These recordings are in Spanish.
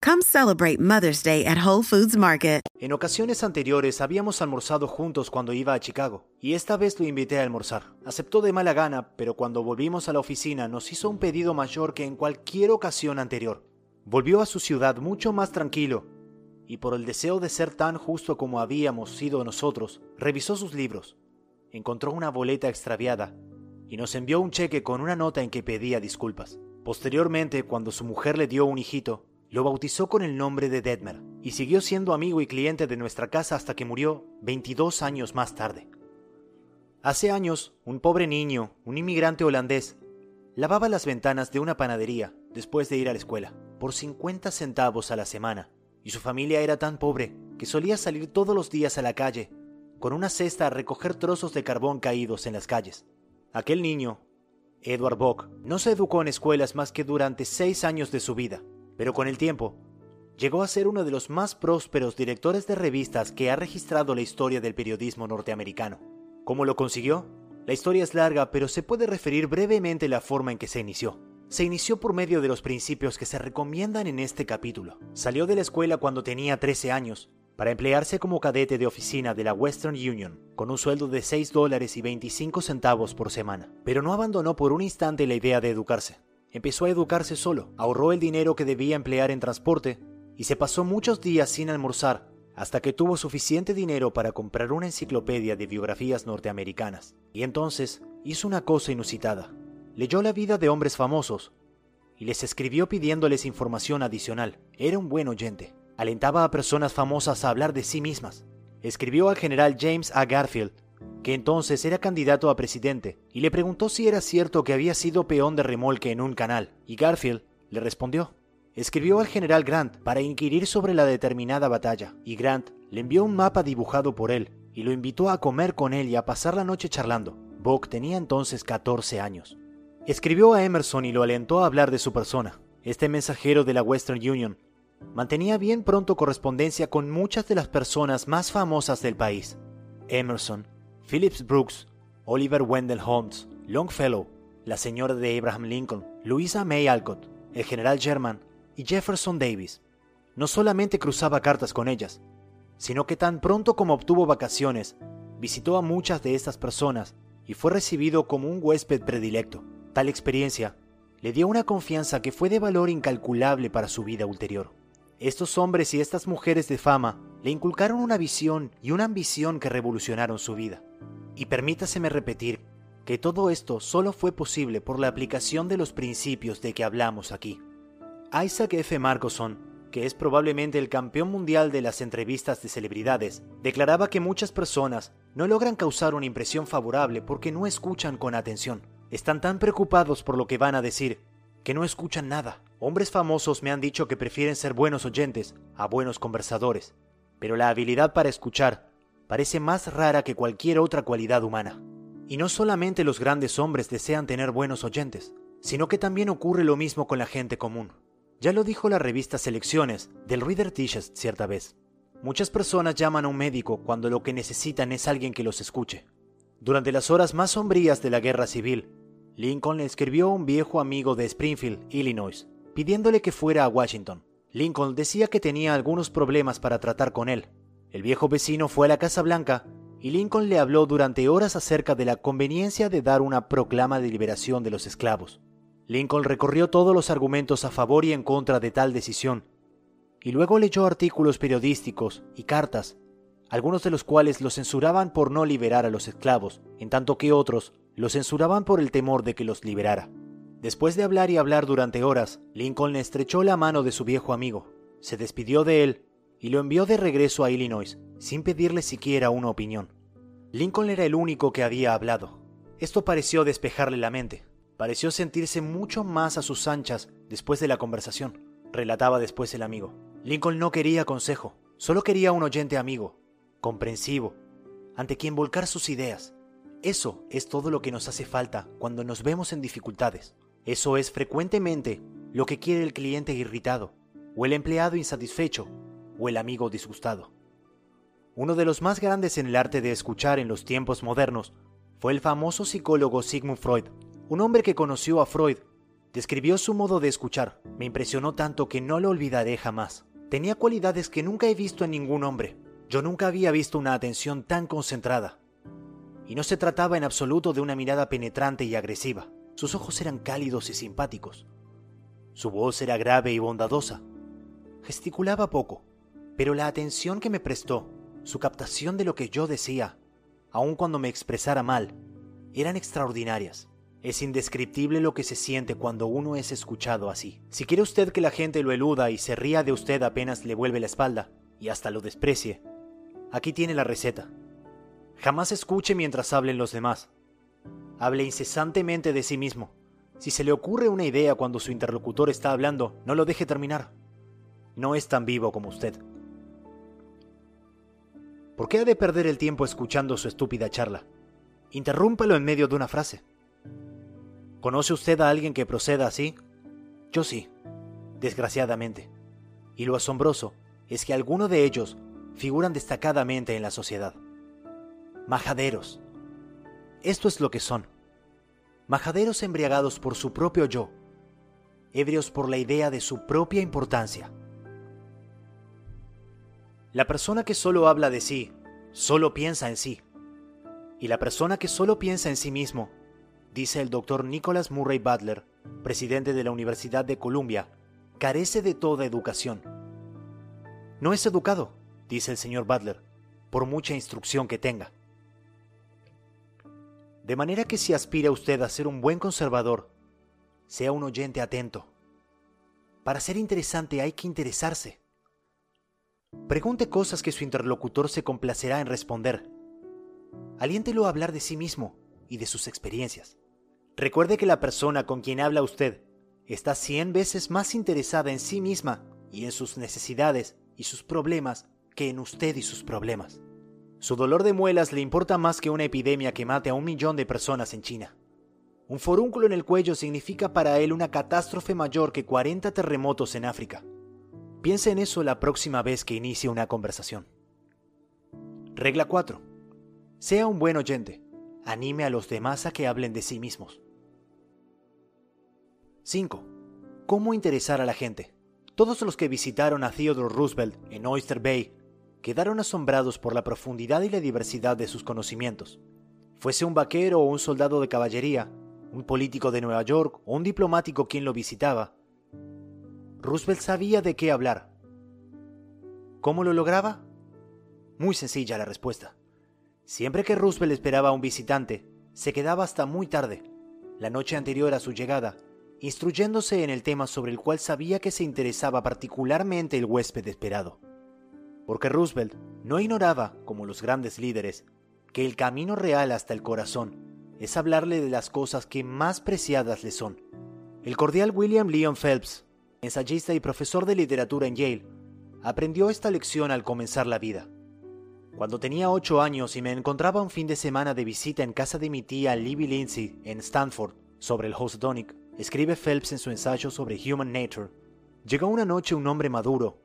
Come celebrate Mother's Day at Whole Foods Market. En ocasiones anteriores habíamos almorzado juntos cuando iba a Chicago, y esta vez lo invité a almorzar. Aceptó de mala gana, pero cuando volvimos a la oficina nos hizo un pedido mayor que en cualquier ocasión anterior. Volvió a su ciudad mucho más tranquilo, y por el deseo de ser tan justo como habíamos sido nosotros, revisó sus libros, encontró una boleta extraviada, y nos envió un cheque con una nota en que pedía disculpas. Posteriormente, cuando su mujer le dio un hijito, lo bautizó con el nombre de Detmer y siguió siendo amigo y cliente de nuestra casa hasta que murió 22 años más tarde. Hace años, un pobre niño, un inmigrante holandés, lavaba las ventanas de una panadería después de ir a la escuela, por 50 centavos a la semana, y su familia era tan pobre que solía salir todos los días a la calle con una cesta a recoger trozos de carbón caídos en las calles. Aquel niño, Edward Bock, no se educó en escuelas más que durante seis años de su vida, pero con el tiempo llegó a ser uno de los más prósperos directores de revistas que ha registrado la historia del periodismo norteamericano. ¿Cómo lo consiguió? La historia es larga, pero se puede referir brevemente la forma en que se inició. Se inició por medio de los principios que se recomiendan en este capítulo. Salió de la escuela cuando tenía 13 años, para emplearse como cadete de oficina de la Western Union, con un sueldo de 6 dólares y 25 centavos por semana. Pero no abandonó por un instante la idea de educarse. Empezó a educarse solo, ahorró el dinero que debía emplear en transporte y se pasó muchos días sin almorzar hasta que tuvo suficiente dinero para comprar una enciclopedia de biografías norteamericanas. Y entonces hizo una cosa inusitada. Leyó la vida de hombres famosos y les escribió pidiéndoles información adicional. Era un buen oyente. Alentaba a personas famosas a hablar de sí mismas. Escribió al general James A. Garfield que entonces era candidato a presidente, y le preguntó si era cierto que había sido peón de remolque en un canal, y Garfield le respondió. Escribió al general Grant para inquirir sobre la determinada batalla, y Grant le envió un mapa dibujado por él, y lo invitó a comer con él y a pasar la noche charlando. Buck tenía entonces 14 años. Escribió a Emerson y lo alentó a hablar de su persona. Este mensajero de la Western Union mantenía bien pronto correspondencia con muchas de las personas más famosas del país. Emerson Phillips Brooks, Oliver Wendell Holmes, Longfellow, la señora de Abraham Lincoln, Louisa May Alcott, el general Sherman y Jefferson Davis. No solamente cruzaba cartas con ellas, sino que tan pronto como obtuvo vacaciones, visitó a muchas de estas personas y fue recibido como un huésped predilecto. Tal experiencia le dio una confianza que fue de valor incalculable para su vida ulterior. Estos hombres y estas mujeres de fama le inculcaron una visión y una ambición que revolucionaron su vida. Y permítaseme repetir que todo esto solo fue posible por la aplicación de los principios de que hablamos aquí. Isaac F. Marcoson, que es probablemente el campeón mundial de las entrevistas de celebridades, declaraba que muchas personas no logran causar una impresión favorable porque no escuchan con atención. Están tan preocupados por lo que van a decir que no escuchan nada. Hombres famosos me han dicho que prefieren ser buenos oyentes a buenos conversadores, pero la habilidad para escuchar parece más rara que cualquier otra cualidad humana. Y no solamente los grandes hombres desean tener buenos oyentes, sino que también ocurre lo mismo con la gente común. Ya lo dijo la revista Selecciones del Reader Digest cierta vez. Muchas personas llaman a un médico cuando lo que necesitan es alguien que los escuche. Durante las horas más sombrías de la guerra civil, Lincoln le escribió a un viejo amigo de Springfield, Illinois, pidiéndole que fuera a Washington. Lincoln decía que tenía algunos problemas para tratar con él, el viejo vecino fue a la Casa Blanca y Lincoln le habló durante horas acerca de la conveniencia de dar una proclama de liberación de los esclavos. Lincoln recorrió todos los argumentos a favor y en contra de tal decisión, y luego leyó artículos periodísticos y cartas, algunos de los cuales lo censuraban por no liberar a los esclavos, en tanto que otros lo censuraban por el temor de que los liberara. Después de hablar y hablar durante horas, Lincoln estrechó la mano de su viejo amigo, se despidió de él y lo envió de regreso a Illinois, sin pedirle siquiera una opinión. Lincoln era el único que había hablado. Esto pareció despejarle la mente. Pareció sentirse mucho más a sus anchas después de la conversación. relataba después el amigo. Lincoln no quería consejo, solo quería un oyente amigo, comprensivo, ante quien volcar sus ideas. Eso es todo lo que nos hace falta cuando nos vemos en dificultades. Eso es frecuentemente lo que quiere el cliente irritado, o el empleado insatisfecho, o el amigo disgustado. Uno de los más grandes en el arte de escuchar en los tiempos modernos fue el famoso psicólogo Sigmund Freud, un hombre que conoció a Freud. Describió su modo de escuchar. Me impresionó tanto que no lo olvidaré jamás. Tenía cualidades que nunca he visto en ningún hombre. Yo nunca había visto una atención tan concentrada. Y no se trataba en absoluto de una mirada penetrante y agresiva. Sus ojos eran cálidos y simpáticos. Su voz era grave y bondadosa. Gesticulaba poco, pero la atención que me prestó, su captación de lo que yo decía, aun cuando me expresara mal, eran extraordinarias. Es indescriptible lo que se siente cuando uno es escuchado así. Si quiere usted que la gente lo eluda y se ría de usted apenas le vuelve la espalda, y hasta lo desprecie, aquí tiene la receta. Jamás escuche mientras hablen los demás. Hable incesantemente de sí mismo. Si se le ocurre una idea cuando su interlocutor está hablando, no lo deje terminar. No es tan vivo como usted. ¿Por qué ha de perder el tiempo escuchando su estúpida charla? Interrúmpalo en medio de una frase. ¿Conoce usted a alguien que proceda así? Yo sí, desgraciadamente. Y lo asombroso es que algunos de ellos figuran destacadamente en la sociedad. Majaderos. Esto es lo que son. Majaderos embriagados por su propio yo, ebrios por la idea de su propia importancia. La persona que solo habla de sí, solo piensa en sí. Y la persona que solo piensa en sí mismo, dice el doctor Nicholas Murray Butler, presidente de la Universidad de Columbia, carece de toda educación. No es educado, dice el señor Butler, por mucha instrucción que tenga. De manera que si aspira usted a ser un buen conservador, sea un oyente atento. Para ser interesante hay que interesarse. Pregunte cosas que su interlocutor se complacerá en responder. Aliéntelo a hablar de sí mismo y de sus experiencias. Recuerde que la persona con quien habla usted está cien veces más interesada en sí misma y en sus necesidades y sus problemas que en usted y sus problemas. Su dolor de muelas le importa más que una epidemia que mate a un millón de personas en China. Un forúnculo en el cuello significa para él una catástrofe mayor que 40 terremotos en África. Piense en eso la próxima vez que inicie una conversación. Regla 4. Sea un buen oyente. Anime a los demás a que hablen de sí mismos. 5. ¿Cómo interesar a la gente? Todos los que visitaron a Theodore Roosevelt en Oyster Bay quedaron asombrados por la profundidad y la diversidad de sus conocimientos. Fuese un vaquero o un soldado de caballería, un político de Nueva York o un diplomático quien lo visitaba, Roosevelt sabía de qué hablar. ¿Cómo lo lograba? Muy sencilla la respuesta. Siempre que Roosevelt esperaba a un visitante, se quedaba hasta muy tarde, la noche anterior a su llegada, instruyéndose en el tema sobre el cual sabía que se interesaba particularmente el huésped esperado. Porque Roosevelt no ignoraba, como los grandes líderes, que el camino real hasta el corazón es hablarle de las cosas que más preciadas le son. El cordial William Leon Phelps ensayista y profesor de literatura en Yale, aprendió esta lección al comenzar la vida. Cuando tenía ocho años y me encontraba un fin de semana de visita en casa de mi tía Libby Lindsay en Stanford, sobre el Housatonic, escribe Phelps en su ensayo sobre Human Nature, llegó una noche un hombre maduro,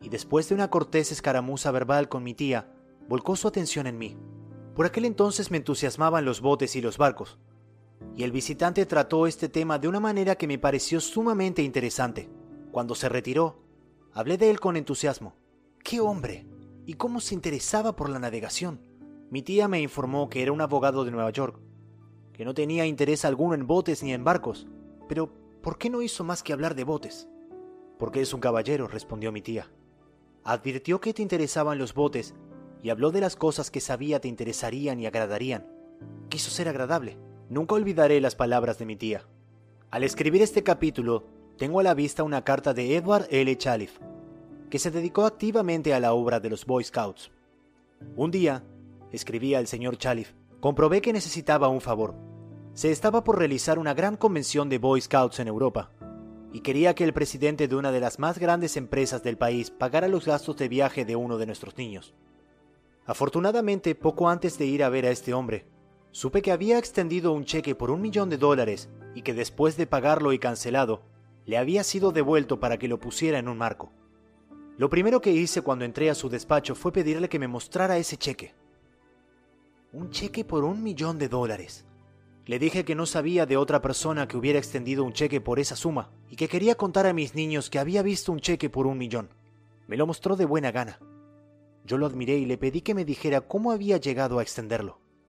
y después de una cortés escaramuza verbal con mi tía, volcó su atención en mí. Por aquel entonces me entusiasmaban los botes y los barcos, y el visitante trató este tema de una manera que me pareció sumamente interesante. Cuando se retiró, hablé de él con entusiasmo. ¡Qué hombre! ¿Y cómo se interesaba por la navegación? Mi tía me informó que era un abogado de Nueva York, que no tenía interés alguno en botes ni en barcos. Pero, ¿por qué no hizo más que hablar de botes? Porque es un caballero, respondió mi tía. Advirtió que te interesaban los botes y habló de las cosas que sabía te interesarían y agradarían. Quiso ser agradable. Nunca olvidaré las palabras de mi tía. Al escribir este capítulo, tengo a la vista una carta de Edward L. Chalif, que se dedicó activamente a la obra de los Boy Scouts. Un día, escribía el señor Chalif, comprobé que necesitaba un favor. Se estaba por realizar una gran convención de Boy Scouts en Europa. y quería que el presidente de una de las más grandes empresas del país pagara los gastos de viaje de uno de nuestros niños. Afortunadamente, poco antes de ir a ver a este hombre, supe que había extendido un cheque por un millón de dólares y que después de pagarlo y cancelado, le había sido devuelto para que lo pusiera en un marco. Lo primero que hice cuando entré a su despacho fue pedirle que me mostrara ese cheque. Un cheque por un millón de dólares. Le dije que no sabía de otra persona que hubiera extendido un cheque por esa suma y que quería contar a mis niños que había visto un cheque por un millón. Me lo mostró de buena gana. Yo lo admiré y le pedí que me dijera cómo había llegado a extenderlo.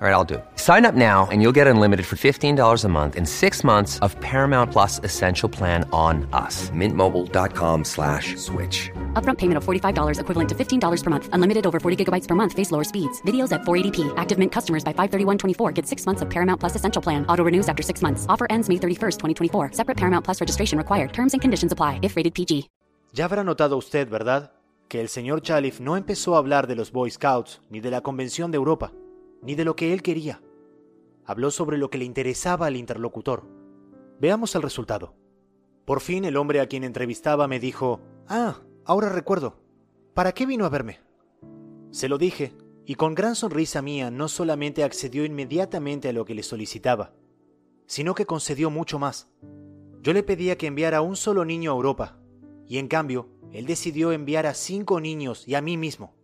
All right, I'll do it. Sign up now and you'll get unlimited for $15 a month in six months of Paramount Plus Essential Plan on us. Mintmobile.com slash switch. Upfront payment of $45 equivalent to $15 per month. Unlimited over 40 gigabytes per month. Face lower speeds. Videos at 480p. Active Mint customers by 531.24 get six months of Paramount Plus Essential Plan. Auto renews after six months. Offer ends May 31st, 2024. Separate Paramount Plus registration required. Terms and conditions apply if rated PG. Ya habrá notado usted, ¿verdad? Que el señor Chalif no empezó a hablar de los Boy Scouts ni de la Convención de Europa. Ni de lo que él quería. Habló sobre lo que le interesaba al interlocutor. Veamos el resultado. Por fin el hombre a quien entrevistaba me dijo, Ah, ahora recuerdo. ¿Para qué vino a verme? Se lo dije, y con gran sonrisa mía no solamente accedió inmediatamente a lo que le solicitaba, sino que concedió mucho más. Yo le pedía que enviara un solo niño a Europa, y en cambio, él decidió enviar a cinco niños y a mí mismo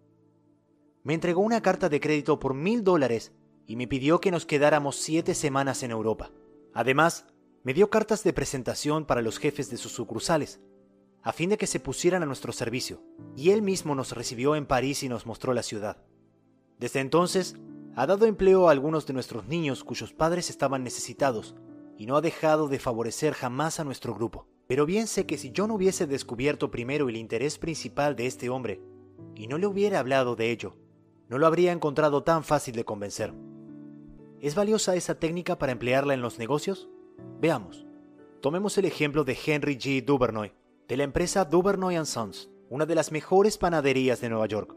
me entregó una carta de crédito por mil dólares y me pidió que nos quedáramos siete semanas en Europa. Además, me dio cartas de presentación para los jefes de sus sucursales, a fin de que se pusieran a nuestro servicio, y él mismo nos recibió en París y nos mostró la ciudad. Desde entonces, ha dado empleo a algunos de nuestros niños cuyos padres estaban necesitados, y no ha dejado de favorecer jamás a nuestro grupo. Pero bien sé que si yo no hubiese descubierto primero el interés principal de este hombre, y no le hubiera hablado de ello, no lo habría encontrado tan fácil de convencer. ¿Es valiosa esa técnica para emplearla en los negocios? Veamos. Tomemos el ejemplo de Henry G. Duvernoy, de la empresa Duvernoy Sons, una de las mejores panaderías de Nueva York.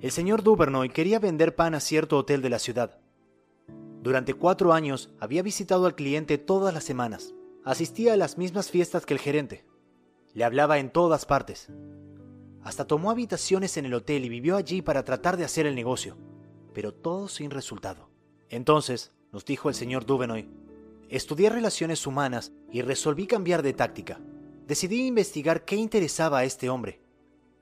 El señor Duvernoy quería vender pan a cierto hotel de la ciudad. Durante cuatro años había visitado al cliente todas las semanas. Asistía a las mismas fiestas que el gerente. Le hablaba en todas partes. Hasta tomó habitaciones en el hotel y vivió allí para tratar de hacer el negocio, pero todo sin resultado. Entonces, nos dijo el señor Duvenoy, estudié relaciones humanas y resolví cambiar de táctica. Decidí investigar qué interesaba a este hombre,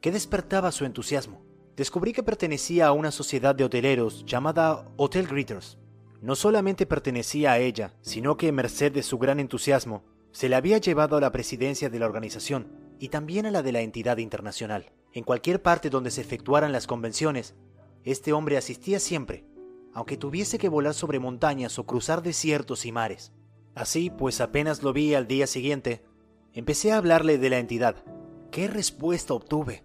qué despertaba su entusiasmo. Descubrí que pertenecía a una sociedad de hoteleros llamada Hotel Greeters. No solamente pertenecía a ella, sino que, merced de su gran entusiasmo, se le había llevado a la presidencia de la organización y también a la de la entidad internacional. En cualquier parte donde se efectuaran las convenciones, este hombre asistía siempre, aunque tuviese que volar sobre montañas o cruzar desiertos y mares. Así, pues apenas lo vi al día siguiente, empecé a hablarle de la entidad. ¿Qué respuesta obtuve?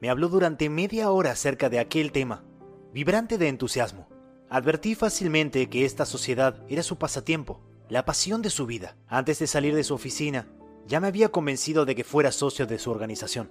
Me habló durante media hora acerca de aquel tema, vibrante de entusiasmo. Advertí fácilmente que esta sociedad era su pasatiempo, la pasión de su vida. Antes de salir de su oficina, ya me había convencido de que fuera socio de su organización,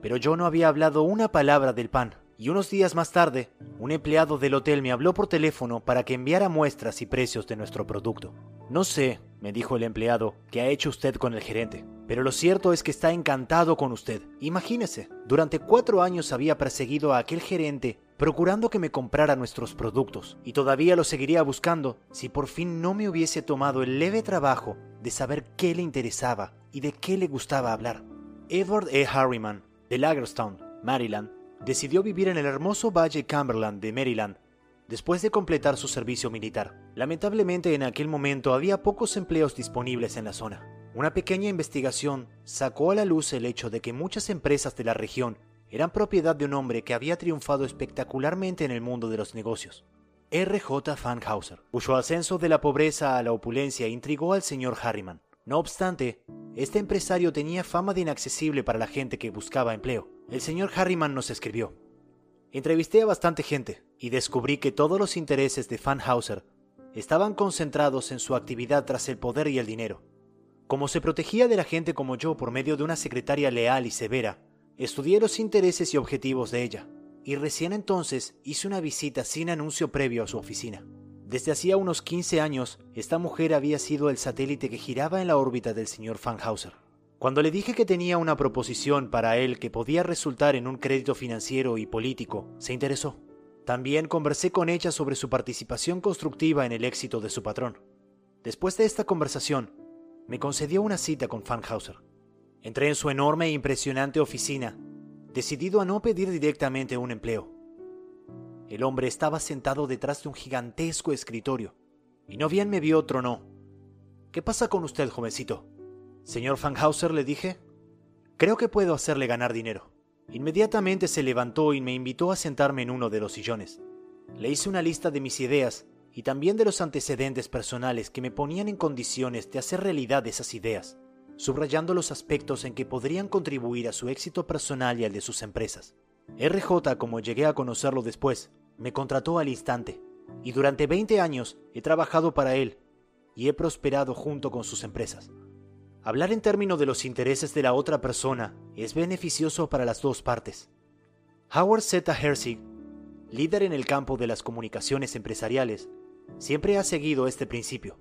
pero yo no había hablado una palabra del pan, y unos días más tarde, un empleado del hotel me habló por teléfono para que enviara muestras y precios de nuestro producto. No sé, me dijo el empleado, qué ha hecho usted con el gerente, pero lo cierto es que está encantado con usted. Imagínese, durante cuatro años había perseguido a aquel gerente procurando que me comprara nuestros productos, y todavía lo seguiría buscando si por fin no me hubiese tomado el leve trabajo de saber qué le interesaba y de qué le gustaba hablar. Edward E. Harriman, de Lagerstown, Maryland, decidió vivir en el hermoso Valle Cumberland de Maryland después de completar su servicio militar. Lamentablemente en aquel momento había pocos empleos disponibles en la zona. Una pequeña investigación sacó a la luz el hecho de que muchas empresas de la región eran propiedad de un hombre que había triunfado espectacularmente en el mundo de los negocios. R.J. Fanhauser, cuyo ascenso de la pobreza a la opulencia intrigó al señor Harriman. No obstante, este empresario tenía fama de inaccesible para la gente que buscaba empleo. El señor Harriman nos escribió. Entrevisté a bastante gente y descubrí que todos los intereses de Fanhauser estaban concentrados en su actividad tras el poder y el dinero. Como se protegía de la gente como yo por medio de una secretaria leal y severa, estudié los intereses y objetivos de ella, y recién entonces hice una visita sin anuncio previo a su oficina. Desde hacía unos 15 años, esta mujer había sido el satélite que giraba en la órbita del señor Fanhauser. Cuando le dije que tenía una proposición para él que podía resultar en un crédito financiero y político, se interesó. También conversé con ella sobre su participación constructiva en el éxito de su patrón. Después de esta conversación, me concedió una cita con Fanhauser. Entré en su enorme e impresionante oficina, decidido a no pedir directamente un empleo. El hombre estaba sentado detrás de un gigantesco escritorio, y no bien me vio tronó. ¿Qué pasa con usted, jovencito? Señor Fanhauser, le dije. Creo que puedo hacerle ganar dinero. Inmediatamente se levantó y me invitó a sentarme en uno de los sillones. Le hice una lista de mis ideas y también de los antecedentes personales que me ponían en condiciones de hacer realidad esas ideas, subrayando los aspectos en que podrían contribuir a su éxito personal y al de sus empresas. RJ, como llegué a conocerlo después, me contrató al instante, y durante 20 años he trabajado para él y he prosperado junto con sus empresas. Hablar en términos de los intereses de la otra persona es beneficioso para las dos partes. Howard Z. Herzig, líder en el campo de las comunicaciones empresariales, siempre ha seguido este principio.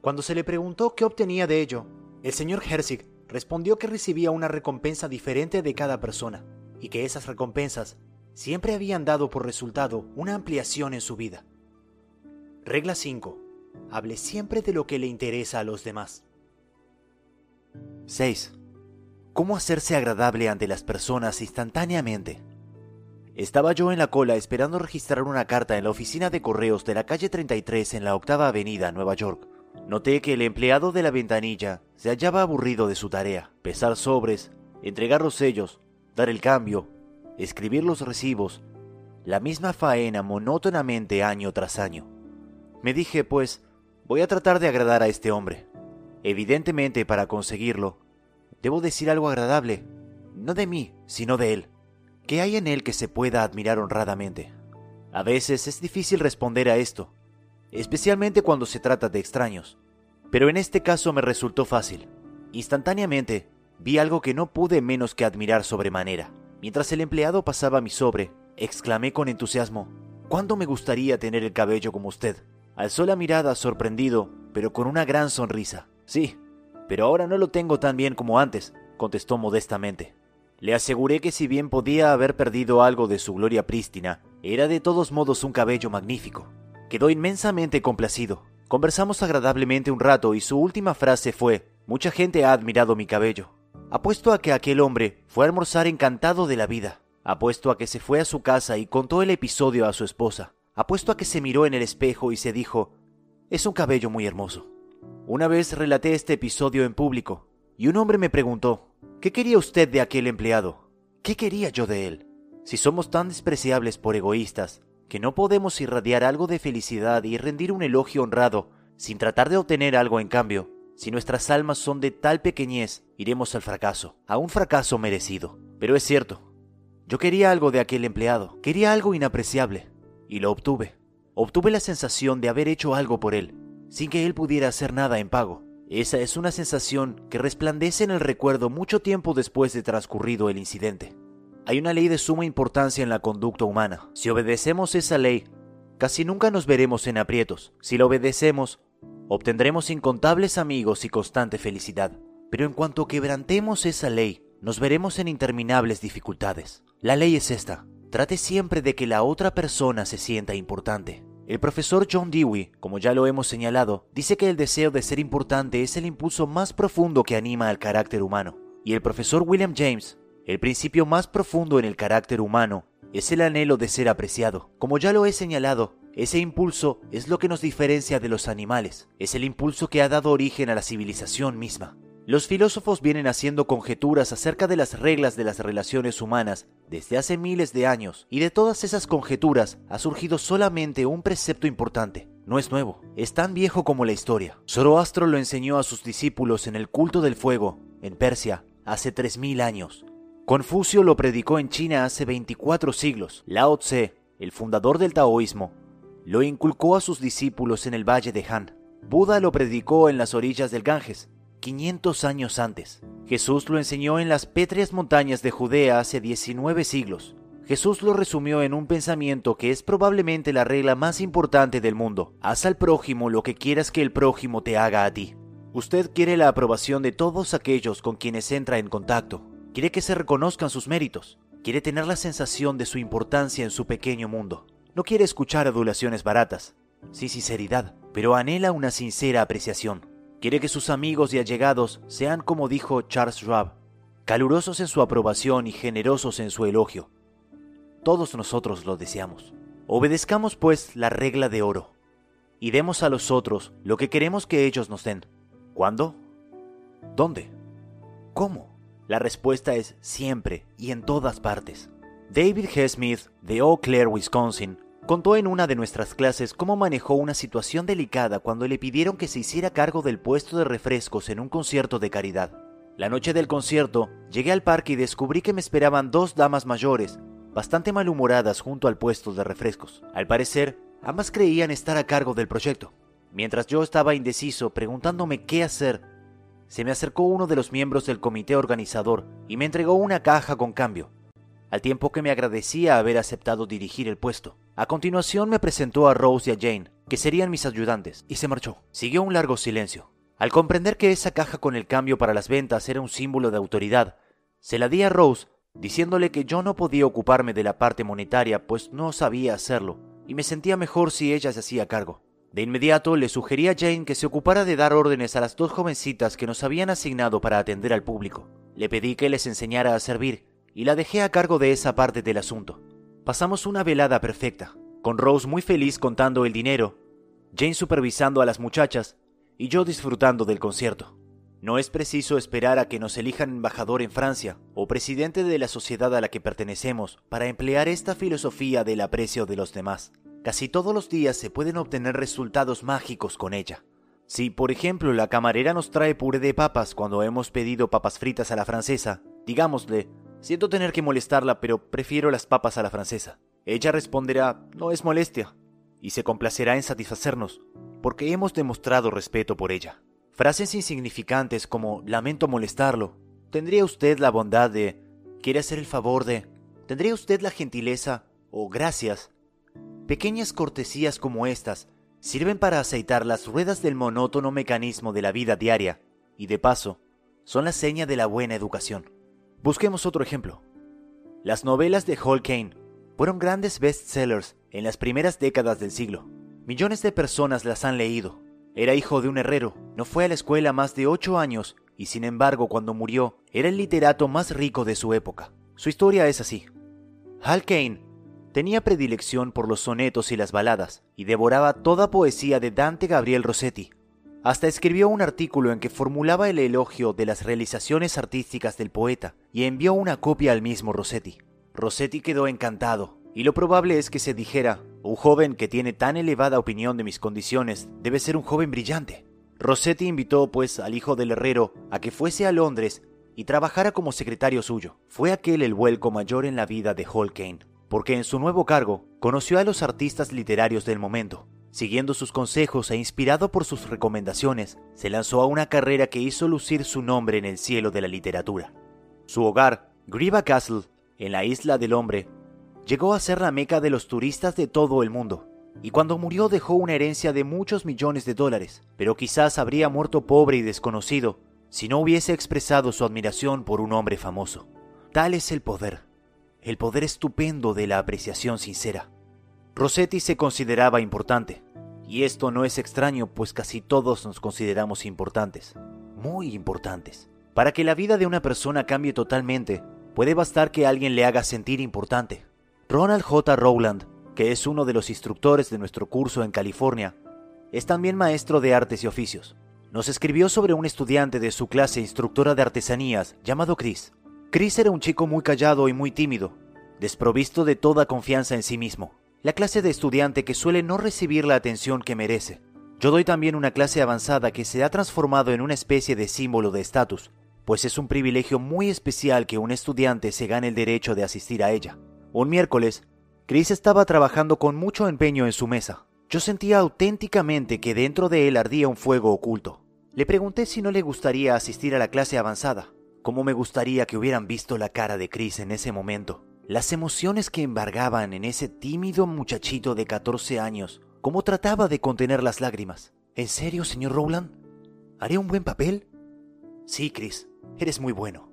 Cuando se le preguntó qué obtenía de ello, el señor Herzig respondió que recibía una recompensa diferente de cada persona y que esas recompensas siempre habían dado por resultado una ampliación en su vida. Regla 5. Hable siempre de lo que le interesa a los demás. 6. ¿Cómo hacerse agradable ante las personas instantáneamente? Estaba yo en la cola esperando registrar una carta en la oficina de correos de la calle 33 en la octava avenida, Nueva York. Noté que el empleado de la ventanilla se hallaba aburrido de su tarea, pesar sobres, entregar los sellos, dar el cambio, escribir los recibos, la misma faena monótonamente año tras año. Me dije, pues, voy a tratar de agradar a este hombre. Evidentemente, para conseguirlo, debo decir algo agradable, no de mí, sino de él. ¿Qué hay en él que se pueda admirar honradamente? A veces es difícil responder a esto, especialmente cuando se trata de extraños, pero en este caso me resultó fácil. Instantáneamente, vi algo que no pude menos que admirar sobremanera. Mientras el empleado pasaba mi sobre, exclamé con entusiasmo, ¿cuándo me gustaría tener el cabello como usted? Alzó la mirada sorprendido, pero con una gran sonrisa. Sí, pero ahora no lo tengo tan bien como antes, contestó modestamente. Le aseguré que si bien podía haber perdido algo de su gloria prístina, era de todos modos un cabello magnífico. Quedó inmensamente complacido. Conversamos agradablemente un rato y su última frase fue, mucha gente ha admirado mi cabello. Apuesto a que aquel hombre fue a almorzar encantado de la vida. Apuesto a que se fue a su casa y contó el episodio a su esposa. Apuesto a que se miró en el espejo y se dijo, es un cabello muy hermoso. Una vez relaté este episodio en público, y un hombre me preguntó, ¿qué quería usted de aquel empleado? ¿Qué quería yo de él? Si somos tan despreciables por egoístas, que no podemos irradiar algo de felicidad y rendir un elogio honrado sin tratar de obtener algo en cambio, si nuestras almas son de tal pequeñez, iremos al fracaso, a un fracaso merecido. Pero es cierto, yo quería algo de aquel empleado, quería algo inapreciable, y lo obtuve. Obtuve la sensación de haber hecho algo por él, sin que él pudiera hacer nada en pago. Esa es una sensación que resplandece en el recuerdo mucho tiempo después de transcurrido el incidente. Hay una ley de suma importancia en la conducta humana. Si obedecemos esa ley, casi nunca nos veremos en aprietos. Si la obedecemos, obtendremos incontables amigos y constante felicidad. Pero en cuanto quebrantemos esa ley, nos veremos en interminables dificultades. La ley es esta. Trate siempre de que la otra persona se sienta importante. El profesor John Dewey, como ya lo hemos señalado, dice que el deseo de ser importante es el impulso más profundo que anima al carácter humano. Y el profesor William James, el principio más profundo en el carácter humano es el anhelo de ser apreciado. Como ya lo he señalado, ese impulso es lo que nos diferencia de los animales, es el impulso que ha dado origen a la civilización misma. Los filósofos vienen haciendo conjeturas acerca de las reglas de las relaciones humanas desde hace miles de años, y de todas esas conjeturas ha surgido solamente un precepto importante. No es nuevo, es tan viejo como la historia. Zoroastro lo enseñó a sus discípulos en el culto del fuego, en Persia, hace 3.000 años. Confucio lo predicó en China hace 24 siglos. Lao Tse, el fundador del taoísmo, lo inculcó a sus discípulos en el valle de Han. Buda lo predicó en las orillas del Ganges 500 años antes. Jesús lo enseñó en las pétreas montañas de Judea hace 19 siglos. Jesús lo resumió en un pensamiento que es probablemente la regla más importante del mundo. Haz al prójimo lo que quieras que el prójimo te haga a ti. Usted quiere la aprobación de todos aquellos con quienes entra en contacto. Quiere que se reconozcan sus méritos. Quiere tener la sensación de su importancia en su pequeño mundo. No quiere escuchar adulaciones baratas, sin sinceridad, pero anhela una sincera apreciación. Quiere que sus amigos y allegados sean como dijo Charles Schwab, calurosos en su aprobación y generosos en su elogio. Todos nosotros lo deseamos. Obedezcamos pues la regla de oro y demos a los otros lo que queremos que ellos nos den. ¿Cuándo? ¿Dónde? ¿Cómo? La respuesta es siempre y en todas partes. David G. Smith, de Eau Claire, Wisconsin, contó en una de nuestras clases cómo manejó una situación delicada cuando le pidieron que se hiciera cargo del puesto de refrescos en un concierto de caridad. La noche del concierto, llegué al parque y descubrí que me esperaban dos damas mayores, bastante malhumoradas junto al puesto de refrescos. Al parecer, ambas creían estar a cargo del proyecto. Mientras yo estaba indeciso, preguntándome qué hacer, se me acercó uno de los miembros del comité organizador y me entregó una caja con cambio, al tiempo que me agradecía haber aceptado dirigir el puesto. A continuación me presentó a Rose y a Jane, que serían mis ayudantes, y se marchó. Siguió un largo silencio. Al comprender que esa caja con el cambio para las ventas era un símbolo de autoridad, se la di a Rose, diciéndole que yo no podía ocuparme de la parte monetaria, pues no sabía hacerlo, y me sentía mejor si ella se hacía cargo. De inmediato le sugerí a Jane que se ocupara de dar órdenes a las dos jovencitas que nos habían asignado para atender al público. Le pedí que les enseñara a servir, y la dejé a cargo de esa parte del asunto. Pasamos una velada perfecta, con Rose muy feliz contando el dinero, Jane supervisando a las muchachas y yo disfrutando del concierto. No es preciso esperar a que nos elijan embajador en Francia o presidente de la sociedad a la que pertenecemos para emplear esta filosofía del aprecio de los demás. Casi todos los días se pueden obtener resultados mágicos con ella. Si, por ejemplo, la camarera nos trae puré de papas cuando hemos pedido papas fritas a la francesa, digámosle, siento tener que molestarla, pero prefiero las papas a la francesa. Ella responderá, no es molestia, y se complacerá en satisfacernos, porque hemos demostrado respeto por ella. Frases insignificantes como lamento molestarlo. ¿Tendría usted la bondad de... quiere hacer el favor de... ¿Tendría usted la gentileza o gracias? Pequeñas cortesías como estas sirven para aceitar las ruedas del monótono mecanismo de la vida diaria y de paso son la seña de la buena educación. Busquemos otro ejemplo. Las novelas de Hall Kane fueron grandes bestsellers en las primeras décadas del siglo. Millones de personas las han leído. Era hijo de un herrero, no fue a la escuela más de ocho años y sin embargo cuando murió era el literato más rico de su época. Su historia es así. Hal Kane tenía predilección por los sonetos y las baladas y devoraba toda poesía de Dante Gabriel Rossetti. Hasta escribió un artículo en que formulaba el elogio de las realizaciones artísticas del poeta y envió una copia al mismo Rossetti. Rossetti quedó encantado, y lo probable es que se dijera, un joven que tiene tan elevada opinión de mis condiciones debe ser un joven brillante. Rossetti invitó, pues, al hijo del herrero a que fuese a Londres y trabajara como secretario suyo. Fue aquel el vuelco mayor en la vida de Hall Kane, porque en su nuevo cargo conoció a los artistas literarios del momento. Siguiendo sus consejos e inspirado por sus recomendaciones, se lanzó a una carrera que hizo lucir su nombre en el cielo de la literatura. Su hogar, Griva Castle, en la isla del hombre, llegó a ser la meca de los turistas de todo el mundo, y cuando murió dejó una herencia de muchos millones de dólares, pero quizás habría muerto pobre y desconocido si no hubiese expresado su admiración por un hombre famoso. Tal es el poder, el poder estupendo de la apreciación sincera. Rossetti se consideraba importante, y esto no es extraño, pues casi todos nos consideramos importantes, muy importantes. Para que la vida de una persona cambie totalmente, puede bastar que alguien le haga sentir importante. Ronald J. Rowland, que es uno de los instructores de nuestro curso en California, es también maestro de artes y oficios. Nos escribió sobre un estudiante de su clase instructora de artesanías llamado Chris. Chris era un chico muy callado y muy tímido, desprovisto de toda confianza en sí mismo. La clase de estudiante que suele no recibir la atención que merece. Yo doy también una clase avanzada que se ha transformado en una especie de símbolo de estatus, pues es un privilegio muy especial que un estudiante se gane el derecho de asistir a ella. Un miércoles, Chris estaba trabajando con mucho empeño en su mesa. Yo sentía auténticamente que dentro de él ardía un fuego oculto. Le pregunté si no le gustaría asistir a la clase avanzada, cómo me gustaría que hubieran visto la cara de Chris en ese momento. Las emociones que embargaban en ese tímido muchachito de 14 años, cómo trataba de contener las lágrimas. ¿En serio, señor Rowland? ¿Haré un buen papel? Sí, Chris, eres muy bueno.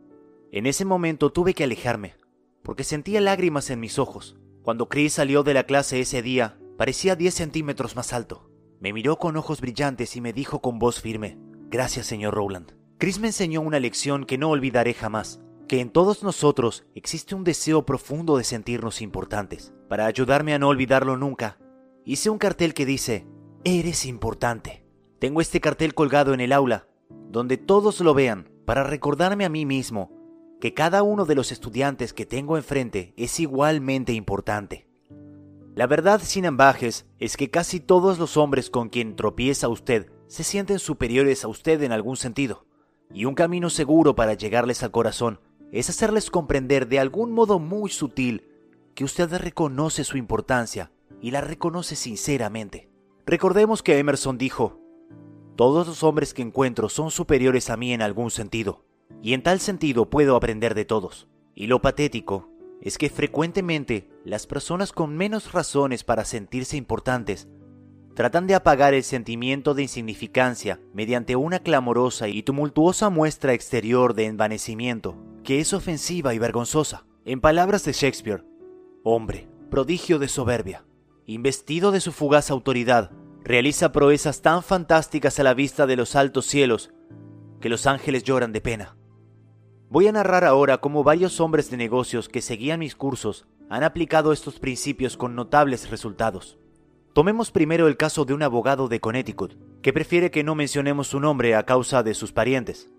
En ese momento tuve que alejarme, porque sentía lágrimas en mis ojos. Cuando Chris salió de la clase ese día, parecía 10 centímetros más alto. Me miró con ojos brillantes y me dijo con voz firme, Gracias, señor Rowland. Chris me enseñó una lección que no olvidaré jamás, que en todos nosotros existe un deseo profundo de sentirnos importantes. Para ayudarme a no olvidarlo nunca, hice un cartel que dice, Eres importante. Tengo este cartel colgado en el aula, donde todos lo vean, para recordarme a mí mismo que cada uno de los estudiantes que tengo enfrente es igualmente importante. La verdad, sin ambajes, es que casi todos los hombres con quien tropieza usted se sienten superiores a usted en algún sentido, y un camino seguro para llegarles al corazón es hacerles comprender de algún modo muy sutil que usted reconoce su importancia y la reconoce sinceramente. Recordemos que Emerson dijo, todos los hombres que encuentro son superiores a mí en algún sentido, y en tal sentido puedo aprender de todos. Y lo patético es que frecuentemente las personas con menos razones para sentirse importantes tratan de apagar el sentimiento de insignificancia mediante una clamorosa y tumultuosa muestra exterior de envanecimiento, que es ofensiva y vergonzosa. En palabras de Shakespeare, hombre, prodigio de soberbia, investido de su fugaz autoridad, realiza proezas tan fantásticas a la vista de los altos cielos que los ángeles lloran de pena. Voy a narrar ahora cómo varios hombres de negocios que seguían mis cursos han aplicado estos principios con notables resultados. Tomemos primero el caso de un abogado de Connecticut, que prefiere que no mencionemos su nombre a causa de sus parientes.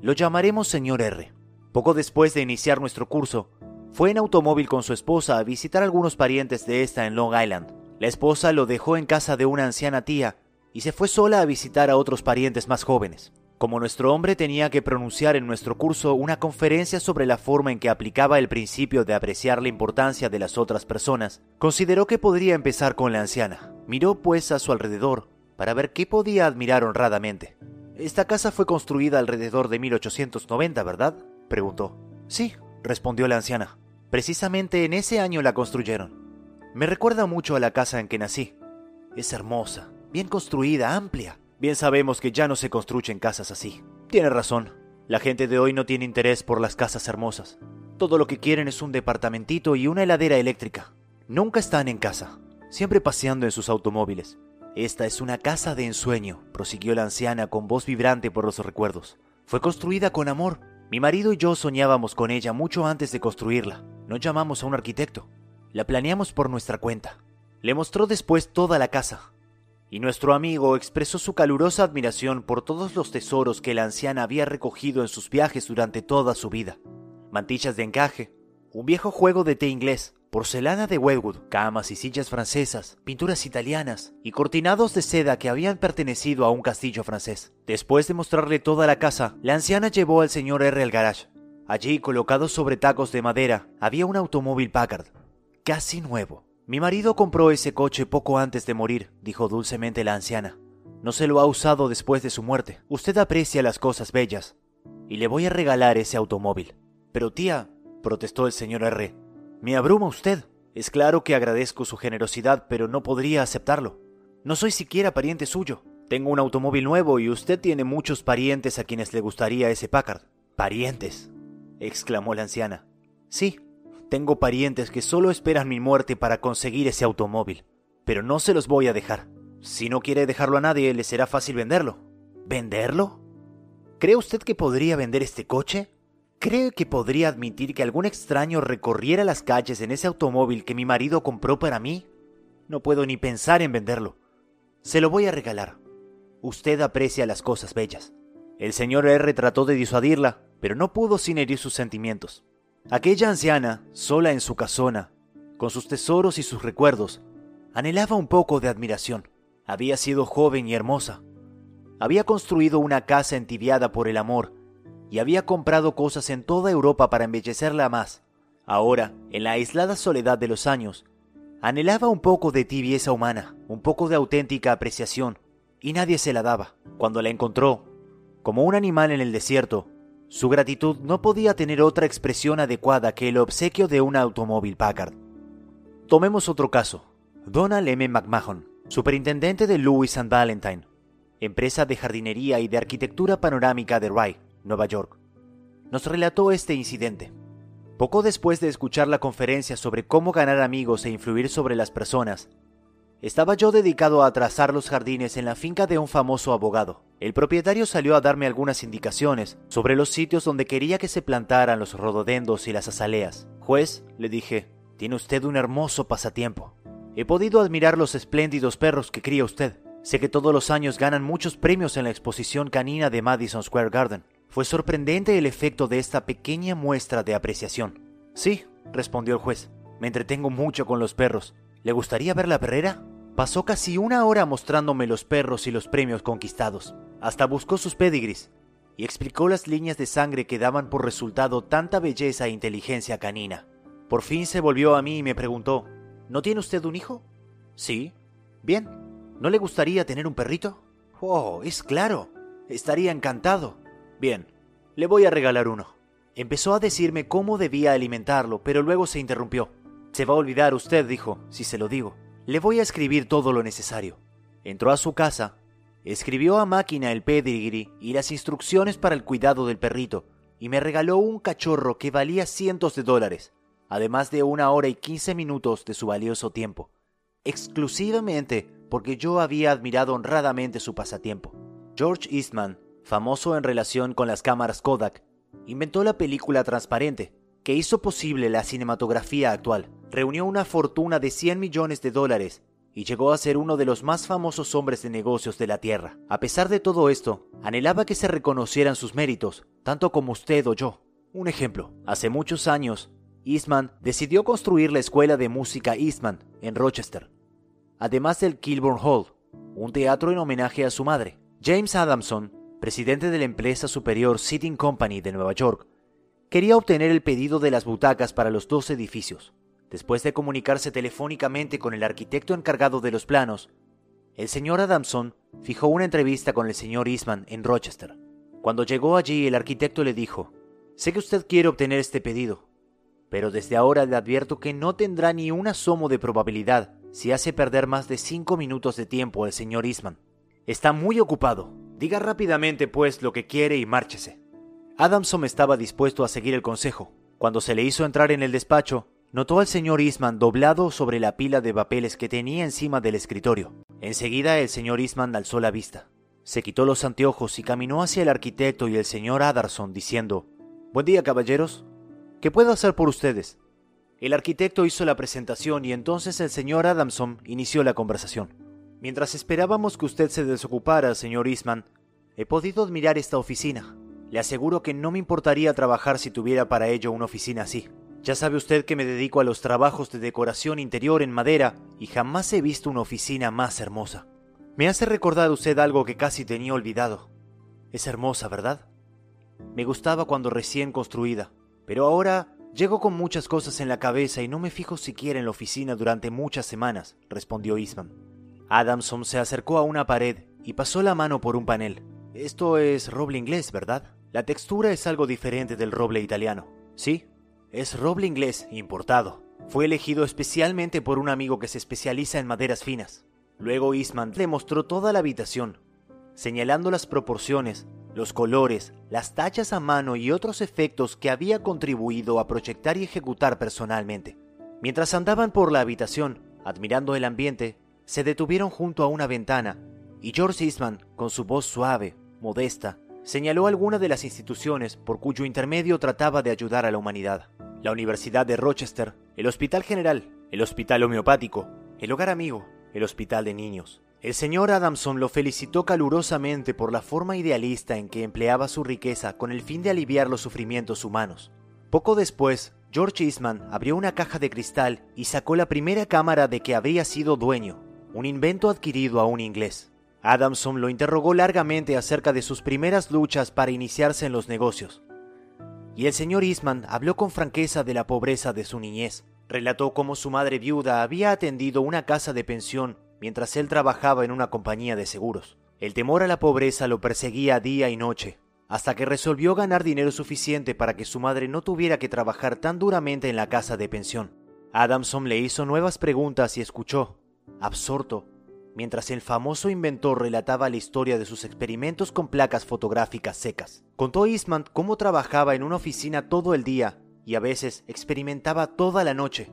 Lo llamaremos señor R. Poco después de iniciar nuestro curso, fue en automóvil con su esposa a visitar algunos parientes de esta en Long Island. La esposa lo dejó en casa de una anciana tía y se fue sola a visitar a otros parientes más jóvenes. Como nuestro hombre tenía que pronunciar en nuestro curso una conferencia sobre la forma en que aplicaba el principio de apreciar la importancia de las otras personas, consideró que podría empezar con la anciana. Miró pues a su alrededor para ver qué podía admirar honradamente. Esta casa fue construida alrededor de 1890, ¿verdad? Preguntó. Sí, respondió la anciana. Precisamente en ese año la construyeron. Me recuerda mucho a la casa en que nací. Es hermosa, bien construida, amplia. Bien sabemos que ya no se construyen casas así. Tiene razón. La gente de hoy no tiene interés por las casas hermosas. Todo lo que quieren es un departamentito y una heladera eléctrica. Nunca están en casa, siempre paseando en sus automóviles. Esta es una casa de ensueño, prosiguió la anciana con voz vibrante por los recuerdos. Fue construida con amor. Mi marido y yo soñábamos con ella mucho antes de construirla. No llamamos a un arquitecto. La planeamos por nuestra cuenta. Le mostró después toda la casa, y nuestro amigo expresó su calurosa admiración por todos los tesoros que la anciana había recogido en sus viajes durante toda su vida. Mantillas de encaje, un viejo juego de té inglés, porcelana de Wedgwood, camas y sillas francesas, pinturas italianas y cortinados de seda que habían pertenecido a un castillo francés. Después de mostrarle toda la casa, la anciana llevó al señor R al garage. Allí, colocado sobre tacos de madera, había un automóvil Packard, casi nuevo. Mi marido compró ese coche poco antes de morir, dijo dulcemente la anciana. No se lo ha usado después de su muerte. Usted aprecia las cosas bellas. Y le voy a regalar ese automóvil. Pero tía, protestó el señor R. Me abruma usted. Es claro que agradezco su generosidad, pero no podría aceptarlo. No soy siquiera pariente suyo. Tengo un automóvil nuevo y usted tiene muchos parientes a quienes le gustaría ese Packard. Parientes, exclamó la anciana. Sí, tengo parientes que solo esperan mi muerte para conseguir ese automóvil, pero no se los voy a dejar. Si no quiere dejarlo a nadie, le será fácil venderlo. ¿Venderlo? ¿Cree usted que podría vender este coche? ¿Cree que podría admitir que algún extraño recorriera las calles en ese automóvil que mi marido compró para mí? No puedo ni pensar en venderlo. Se lo voy a regalar. Usted aprecia las cosas bellas. El señor R trató de disuadirla, pero no pudo sin herir sus sentimientos. Aquella anciana, sola en su casona, con sus tesoros y sus recuerdos, anhelaba un poco de admiración. Había sido joven y hermosa. Había construido una casa entibiada por el amor y había comprado cosas en toda Europa para embellecerla más. Ahora, en la aislada soledad de los años, anhelaba un poco de tibieza humana, un poco de auténtica apreciación, y nadie se la daba. Cuando la encontró, como un animal en el desierto, Su gratitud no podía tener otra expresión adecuada que el obsequio de un automóvil Packard. Tomemos otro caso. Donald M. McMahon, superintendente de Lewis and Valentine, empresa de jardinería y de arquitectura panorámica de Rye, Nueva York, nos relató este incidente. Poco después de escuchar la conferencia sobre cómo ganar amigos e influir sobre las personas, estaba yo dedicado a trazar los jardines en la finca de un famoso abogado. El propietario salió a darme algunas indicaciones sobre los sitios donde quería que se plantaran los rododendos y las azaleas. Juez, le dije, tiene usted un hermoso pasatiempo. He podido admirar los espléndidos perros que cría usted. Sé que todos los años ganan muchos premios en la exposición canina de Madison Square Garden. Fue sorprendente el efecto de esta pequeña muestra de apreciación. Sí, respondió el juez. Me entretengo mucho con los perros. ¿Le gustaría ver la perrera? Pasó casi una hora mostrándome los perros y los premios conquistados. Hasta buscó sus pedigris y explicó las líneas de sangre que daban por resultado tanta belleza e inteligencia canina. Por fin se volvió a mí y me preguntó, ¿No tiene usted un hijo? Sí. Bien. ¿No le gustaría tener un perrito? Oh, es claro. Estaría encantado. Bien. Le voy a regalar uno. Empezó a decirme cómo debía alimentarlo, pero luego se interrumpió. Se va a olvidar usted, dijo, si se lo digo. Le voy a escribir todo lo necesario. Entró a su casa, escribió a máquina el pedigree y las instrucciones para el cuidado del perrito, y me regaló un cachorro que valía cientos de dólares, además de una hora y quince minutos de su valioso tiempo, exclusivamente porque yo había admirado honradamente su pasatiempo. George Eastman, famoso en relación con las cámaras Kodak, inventó la película transparente, que hizo posible la cinematografía actual reunió una fortuna de 100 millones de dólares y llegó a ser uno de los más famosos hombres de negocios de la Tierra. A pesar de todo esto, anhelaba que se reconocieran sus méritos, tanto como usted o yo. Un ejemplo, hace muchos años, Eastman decidió construir la Escuela de Música Eastman en Rochester, además del Kilburn Hall, un teatro en homenaje a su madre. James Adamson, presidente de la empresa superior Sitting Company de Nueva York, quería obtener el pedido de las butacas para los dos edificios. Después de comunicarse telefónicamente con el arquitecto encargado de los planos, el señor Adamson fijó una entrevista con el señor Eastman en Rochester. Cuando llegó allí, el arquitecto le dijo, Sé que usted quiere obtener este pedido, pero desde ahora le advierto que no tendrá ni un asomo de probabilidad si hace perder más de cinco minutos de tiempo al señor Eastman. Está muy ocupado. Diga rápidamente, pues, lo que quiere y márchese. Adamson estaba dispuesto a seguir el consejo. Cuando se le hizo entrar en el despacho, Notó al señor Eastman doblado sobre la pila de papeles que tenía encima del escritorio. Enseguida el señor Eastman alzó la vista. Se quitó los anteojos y caminó hacia el arquitecto y el señor Adarson diciendo, Buen día, caballeros. ¿Qué puedo hacer por ustedes? El arquitecto hizo la presentación y entonces el señor Adamson inició la conversación. Mientras esperábamos que usted se desocupara, señor Eastman, he podido admirar esta oficina. Le aseguro que no me importaría trabajar si tuviera para ello una oficina así. Ya sabe usted que me dedico a los trabajos de decoración interior en madera y jamás he visto una oficina más hermosa. Me hace recordar usted algo que casi tenía olvidado. Es hermosa, ¿verdad? Me gustaba cuando recién construida, pero ahora llego con muchas cosas en la cabeza y no me fijo siquiera en la oficina durante muchas semanas, respondió Eastman. Adamson se acercó a una pared y pasó la mano por un panel. Esto es roble inglés, ¿verdad? La textura es algo diferente del roble italiano. Sí, es roble inglés importado. Fue elegido especialmente por un amigo que se especializa en maderas finas. Luego Eastman le mostró toda la habitación, señalando las proporciones, los colores, las tachas a mano y otros efectos que había contribuido a proyectar y ejecutar personalmente. Mientras andaban por la habitación, admirando el ambiente, se detuvieron junto a una ventana, y George Eastman, con su voz suave, modesta, señaló alguna de las instituciones por cuyo intermedio trataba de ayudar a la humanidad la Universidad de Rochester, el Hospital General, el Hospital Homeopático, el Hogar Amigo, el Hospital de Niños. El señor Adamson lo felicitó calurosamente por la forma idealista en que empleaba su riqueza con el fin de aliviar los sufrimientos humanos. Poco después, George Eastman abrió una caja de cristal y sacó la primera cámara de que habría sido dueño, un invento adquirido a un inglés. Adamson lo interrogó largamente acerca de sus primeras luchas para iniciarse en los negocios y el señor Eastman habló con franqueza de la pobreza de su niñez. Relató cómo su madre viuda había atendido una casa de pensión mientras él trabajaba en una compañía de seguros. El temor a la pobreza lo perseguía día y noche. hasta que resolvió ganar dinero suficiente para que su madre no tuviera que trabajar tan duramente en la casa de pensión. Adamson le hizo nuevas preguntas y escuchó, absorto, mientras el famoso inventor relataba la historia de sus experimentos con placas fotográficas secas. Contó Eastman cómo trabajaba en una oficina todo el día y a veces experimentaba toda la noche,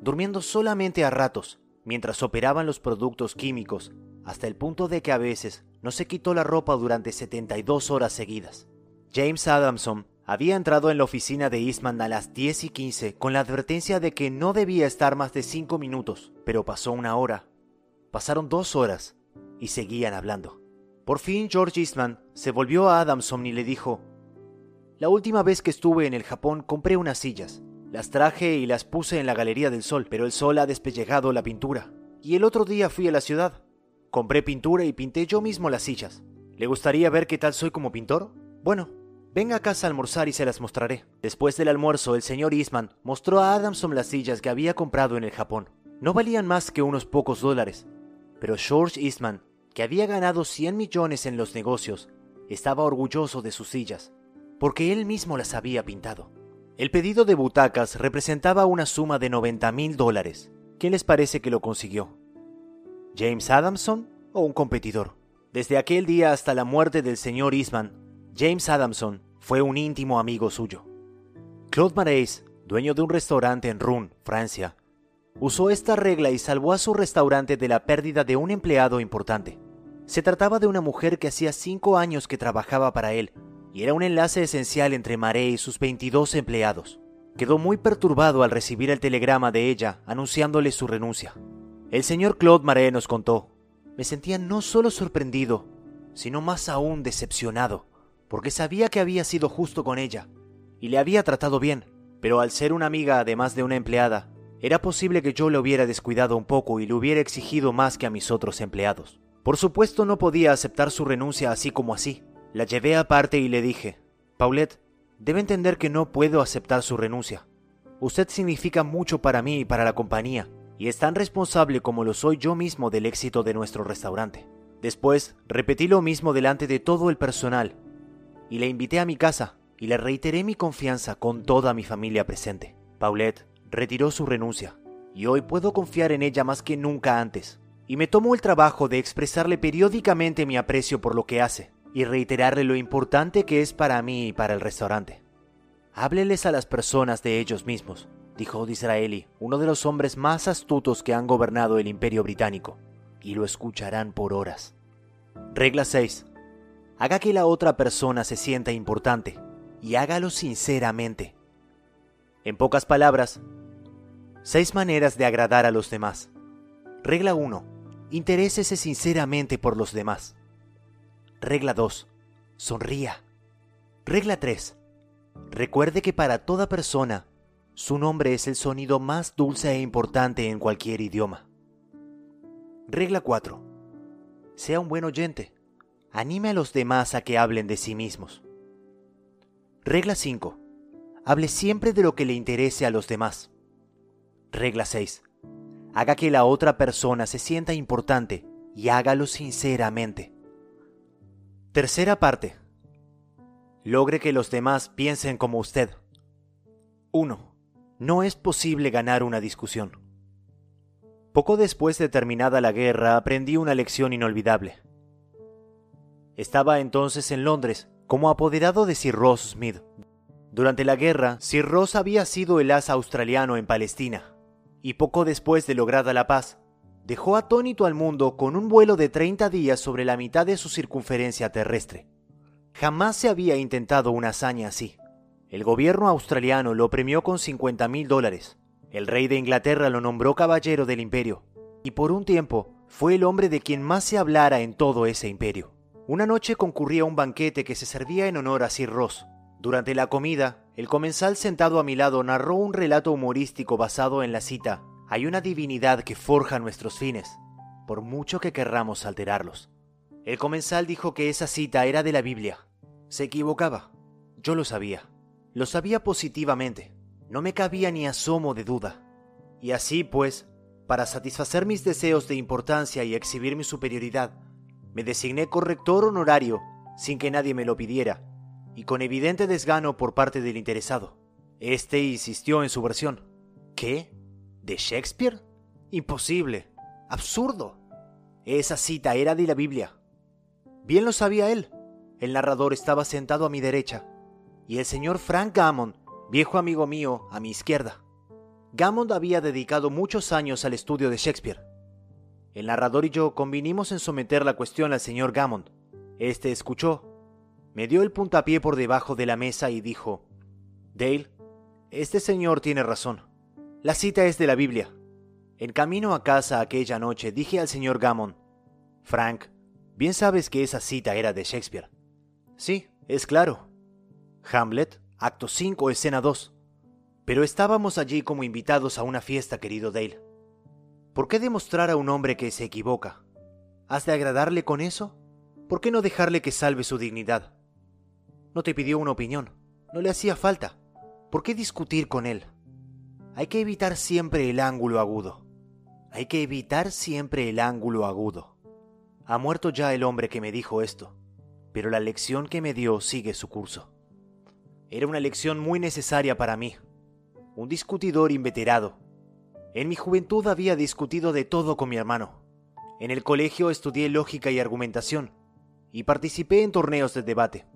durmiendo solamente a ratos, mientras operaban los productos químicos, hasta el punto de que a veces no se quitó la ropa durante 72 horas seguidas. James Adamson había entrado en la oficina de Eastman a las 10 y 15 con la advertencia de que no debía estar más de 5 minutos, pero pasó una hora. Pasaron dos horas y seguían hablando. Por fin George Eastman se volvió a Adamson y le dijo, La última vez que estuve en el Japón compré unas sillas. Las traje y las puse en la Galería del Sol, pero el sol ha despellejado la pintura. Y el otro día fui a la ciudad. Compré pintura y pinté yo mismo las sillas. ¿Le gustaría ver qué tal soy como pintor? Bueno, venga a casa a almorzar y se las mostraré. Después del almuerzo, el señor Eastman mostró a Adamson las sillas que había comprado en el Japón. No valían más que unos pocos dólares, pero George Eastman, que había ganado 100 millones en los negocios, estaba orgulloso de sus sillas, porque él mismo las había pintado. El pedido de butacas representaba una suma de 90 mil dólares. ¿Quién les parece que lo consiguió? ¿James Adamson o un competidor? Desde aquel día hasta la muerte del señor Eastman, James Adamson fue un íntimo amigo suyo. Claude Marais, dueño de un restaurante en Rouen, Francia, usó esta regla y salvó a su restaurante de la pérdida de un empleado importante. Se trataba de una mujer que hacía cinco años que trabajaba para él y era un enlace esencial entre Marais y sus 22 empleados. Quedó muy perturbado al recibir el telegrama de ella anunciándole su renuncia. El señor Claude Marais nos contó, me sentía no solo sorprendido, sino más aún decepcionado, porque sabía que había sido justo con ella y le había tratado bien, pero al ser una amiga además de una empleada, era posible que yo le hubiera descuidado un poco y le hubiera exigido más que a mis otros empleados. Por supuesto no podía aceptar su renuncia así como así, la llevé aparte y le dije, Paulette, debe entender que no puedo aceptar su renuncia. Usted significa mucho para mí y para la compañía, y es tan responsable como lo soy yo mismo del éxito de nuestro restaurante. Después, repetí lo mismo delante de todo el personal, y le invité a mi casa, y le reiteré mi confianza con toda mi familia presente. Paulette retiró su renuncia, y hoy puedo confiar en ella más que nunca antes, y me tomo el trabajo de expresarle periódicamente mi aprecio por lo que hace, y reiterarle lo importante que es para mí y para el restaurante. Hábleles a las personas de ellos mismos, dijo Disraeli, uno de los hombres más astutos que han gobernado el imperio británico, y lo escucharán por horas. Regla 6. Haga que la otra persona se sienta importante, y hágalo sinceramente. En pocas palabras, seis maneras de agradar a los demás. Regla 1. Interésese sinceramente por los demás. Regla 2. Sonría. Regla 3. Recuerde que para toda persona, su nombre es el sonido más dulce e importante en cualquier idioma. Regla 4. Sea un buen oyente. Anime a los demás a que hablen de sí mismos. Regla 5. Hable siempre de lo que le interese a los demás. Regla 6. Haga que la otra persona se sienta importante y hágalo sinceramente. Tercera parte. Logre que los demás piensen como usted. 1. No es posible ganar una discusión. Poco después de terminada la guerra aprendí una lección inolvidable. Estaba entonces en Londres como apoderado de Sir Ross Smith. Durante la guerra, Sir Ross había sido el as australiano en Palestina, y poco después de lograda la paz, dejó atónito al mundo con un vuelo de 30 días sobre la mitad de su circunferencia terrestre. Jamás se había intentado una hazaña así. El gobierno australiano lo premió con 50 mil dólares. El rey de Inglaterra lo nombró caballero del imperio. Y por un tiempo fue el hombre de quien más se hablara en todo ese imperio. Una noche concurría un banquete que se servía en honor a Sir Ross. Durante la comida, el comensal sentado a mi lado narró un relato humorístico basado en la cita hay una divinidad que forja nuestros fines, por mucho que querramos alterarlos. El comensal dijo que esa cita era de la Biblia. Se equivocaba. Yo lo sabía. Lo sabía positivamente. No me cabía ni asomo de duda. Y así, pues, para satisfacer mis deseos de importancia y exhibir mi superioridad, me designé corrector honorario sin que nadie me lo pidiera, y con evidente desgano por parte del interesado. Este insistió en su versión. ¿Qué? ¿De Shakespeare? Imposible. Absurdo. Esa cita era de la Biblia. Bien lo sabía él. El narrador estaba sentado a mi derecha y el señor Frank Gammond, viejo amigo mío, a mi izquierda. Gammond había dedicado muchos años al estudio de Shakespeare. El narrador y yo convinimos en someter la cuestión al señor Gammond. Este escuchó, me dio el puntapié por debajo de la mesa y dijo, Dale, este señor tiene razón. La cita es de la Biblia. En camino a casa aquella noche dije al señor Gammond, Frank, bien sabes que esa cita era de Shakespeare. Sí, es claro. Hamlet, acto 5, escena 2. Pero estábamos allí como invitados a una fiesta, querido Dale. ¿Por qué demostrar a un hombre que se equivoca? ¿Has de agradarle con eso? ¿Por qué no dejarle que salve su dignidad? No te pidió una opinión, no le hacía falta. ¿Por qué discutir con él? Hay que evitar siempre el ángulo agudo. Hay que evitar siempre el ángulo agudo. Ha muerto ya el hombre que me dijo esto, pero la lección que me dio sigue su curso. Era una lección muy necesaria para mí, un discutidor inveterado. En mi juventud había discutido de todo con mi hermano. En el colegio estudié lógica y argumentación y participé en torneos de debate.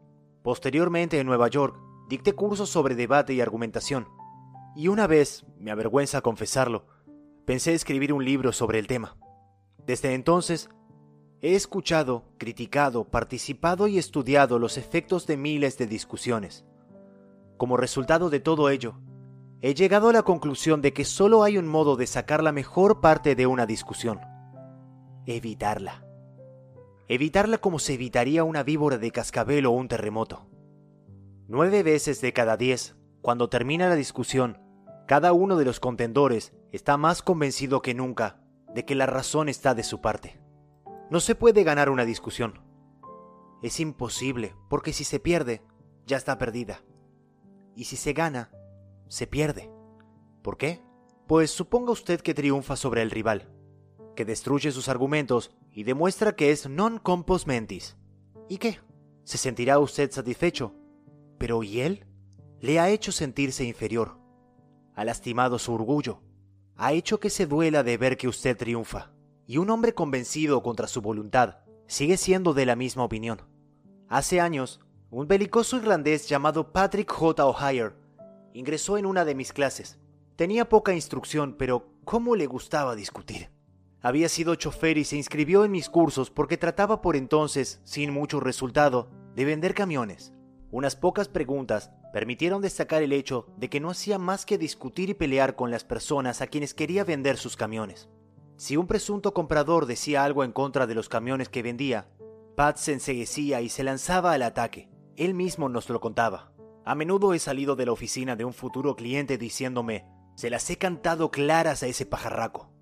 Posteriormente en Nueva York dicté cursos sobre debate y argumentación. Y una vez, me avergüenza confesarlo, pensé escribir un libro sobre el tema. Desde entonces, he escuchado, criticado, participado y estudiado los efectos de miles de discusiones. Como resultado de todo ello, he llegado a la conclusión de que solo hay un modo de sacar la mejor parte de una discusión. Evitarla. Evitarla como se evitaría una víbora de cascabel o un terremoto. Nueve veces de cada diez, cuando termina la discusión, cada uno de los contendores está más convencido que nunca de que la razón está de su parte. No se puede ganar una discusión. Es imposible, porque si se pierde, ya está perdida. Y si se gana, se pierde. ¿Por qué? Pues suponga usted que triunfa sobre el rival, que destruye sus argumentos y demuestra que es non compos mentis. ¿Y qué? ¿Se sentirá usted satisfecho? Pero ¿y él? Le ha hecho sentirse inferior. Ha lastimado su orgullo. Ha hecho que se duela de ver que usted triunfa. Y un hombre convencido contra su voluntad sigue siendo de la misma opinión. Hace años, un belicoso irlandés llamado Patrick J. O'Hare ingresó en una de mis clases. Tenía poca instrucción, pero ¿cómo le gustaba discutir? Había sido chofer y se inscribió en mis cursos porque trataba por entonces, sin mucho resultado, de vender camiones. Unas pocas preguntas permitieron destacar el hecho de que no hacía más que discutir y pelear con las personas a quienes quería vender sus camiones. Si un presunto comprador decía algo en contra de los camiones que vendía, Pat se enseguecía y se lanzaba al ataque. Él mismo nos lo contaba. A menudo he salido de la oficina de un futuro cliente diciéndome, se las he cantado claras a ese pajarraco.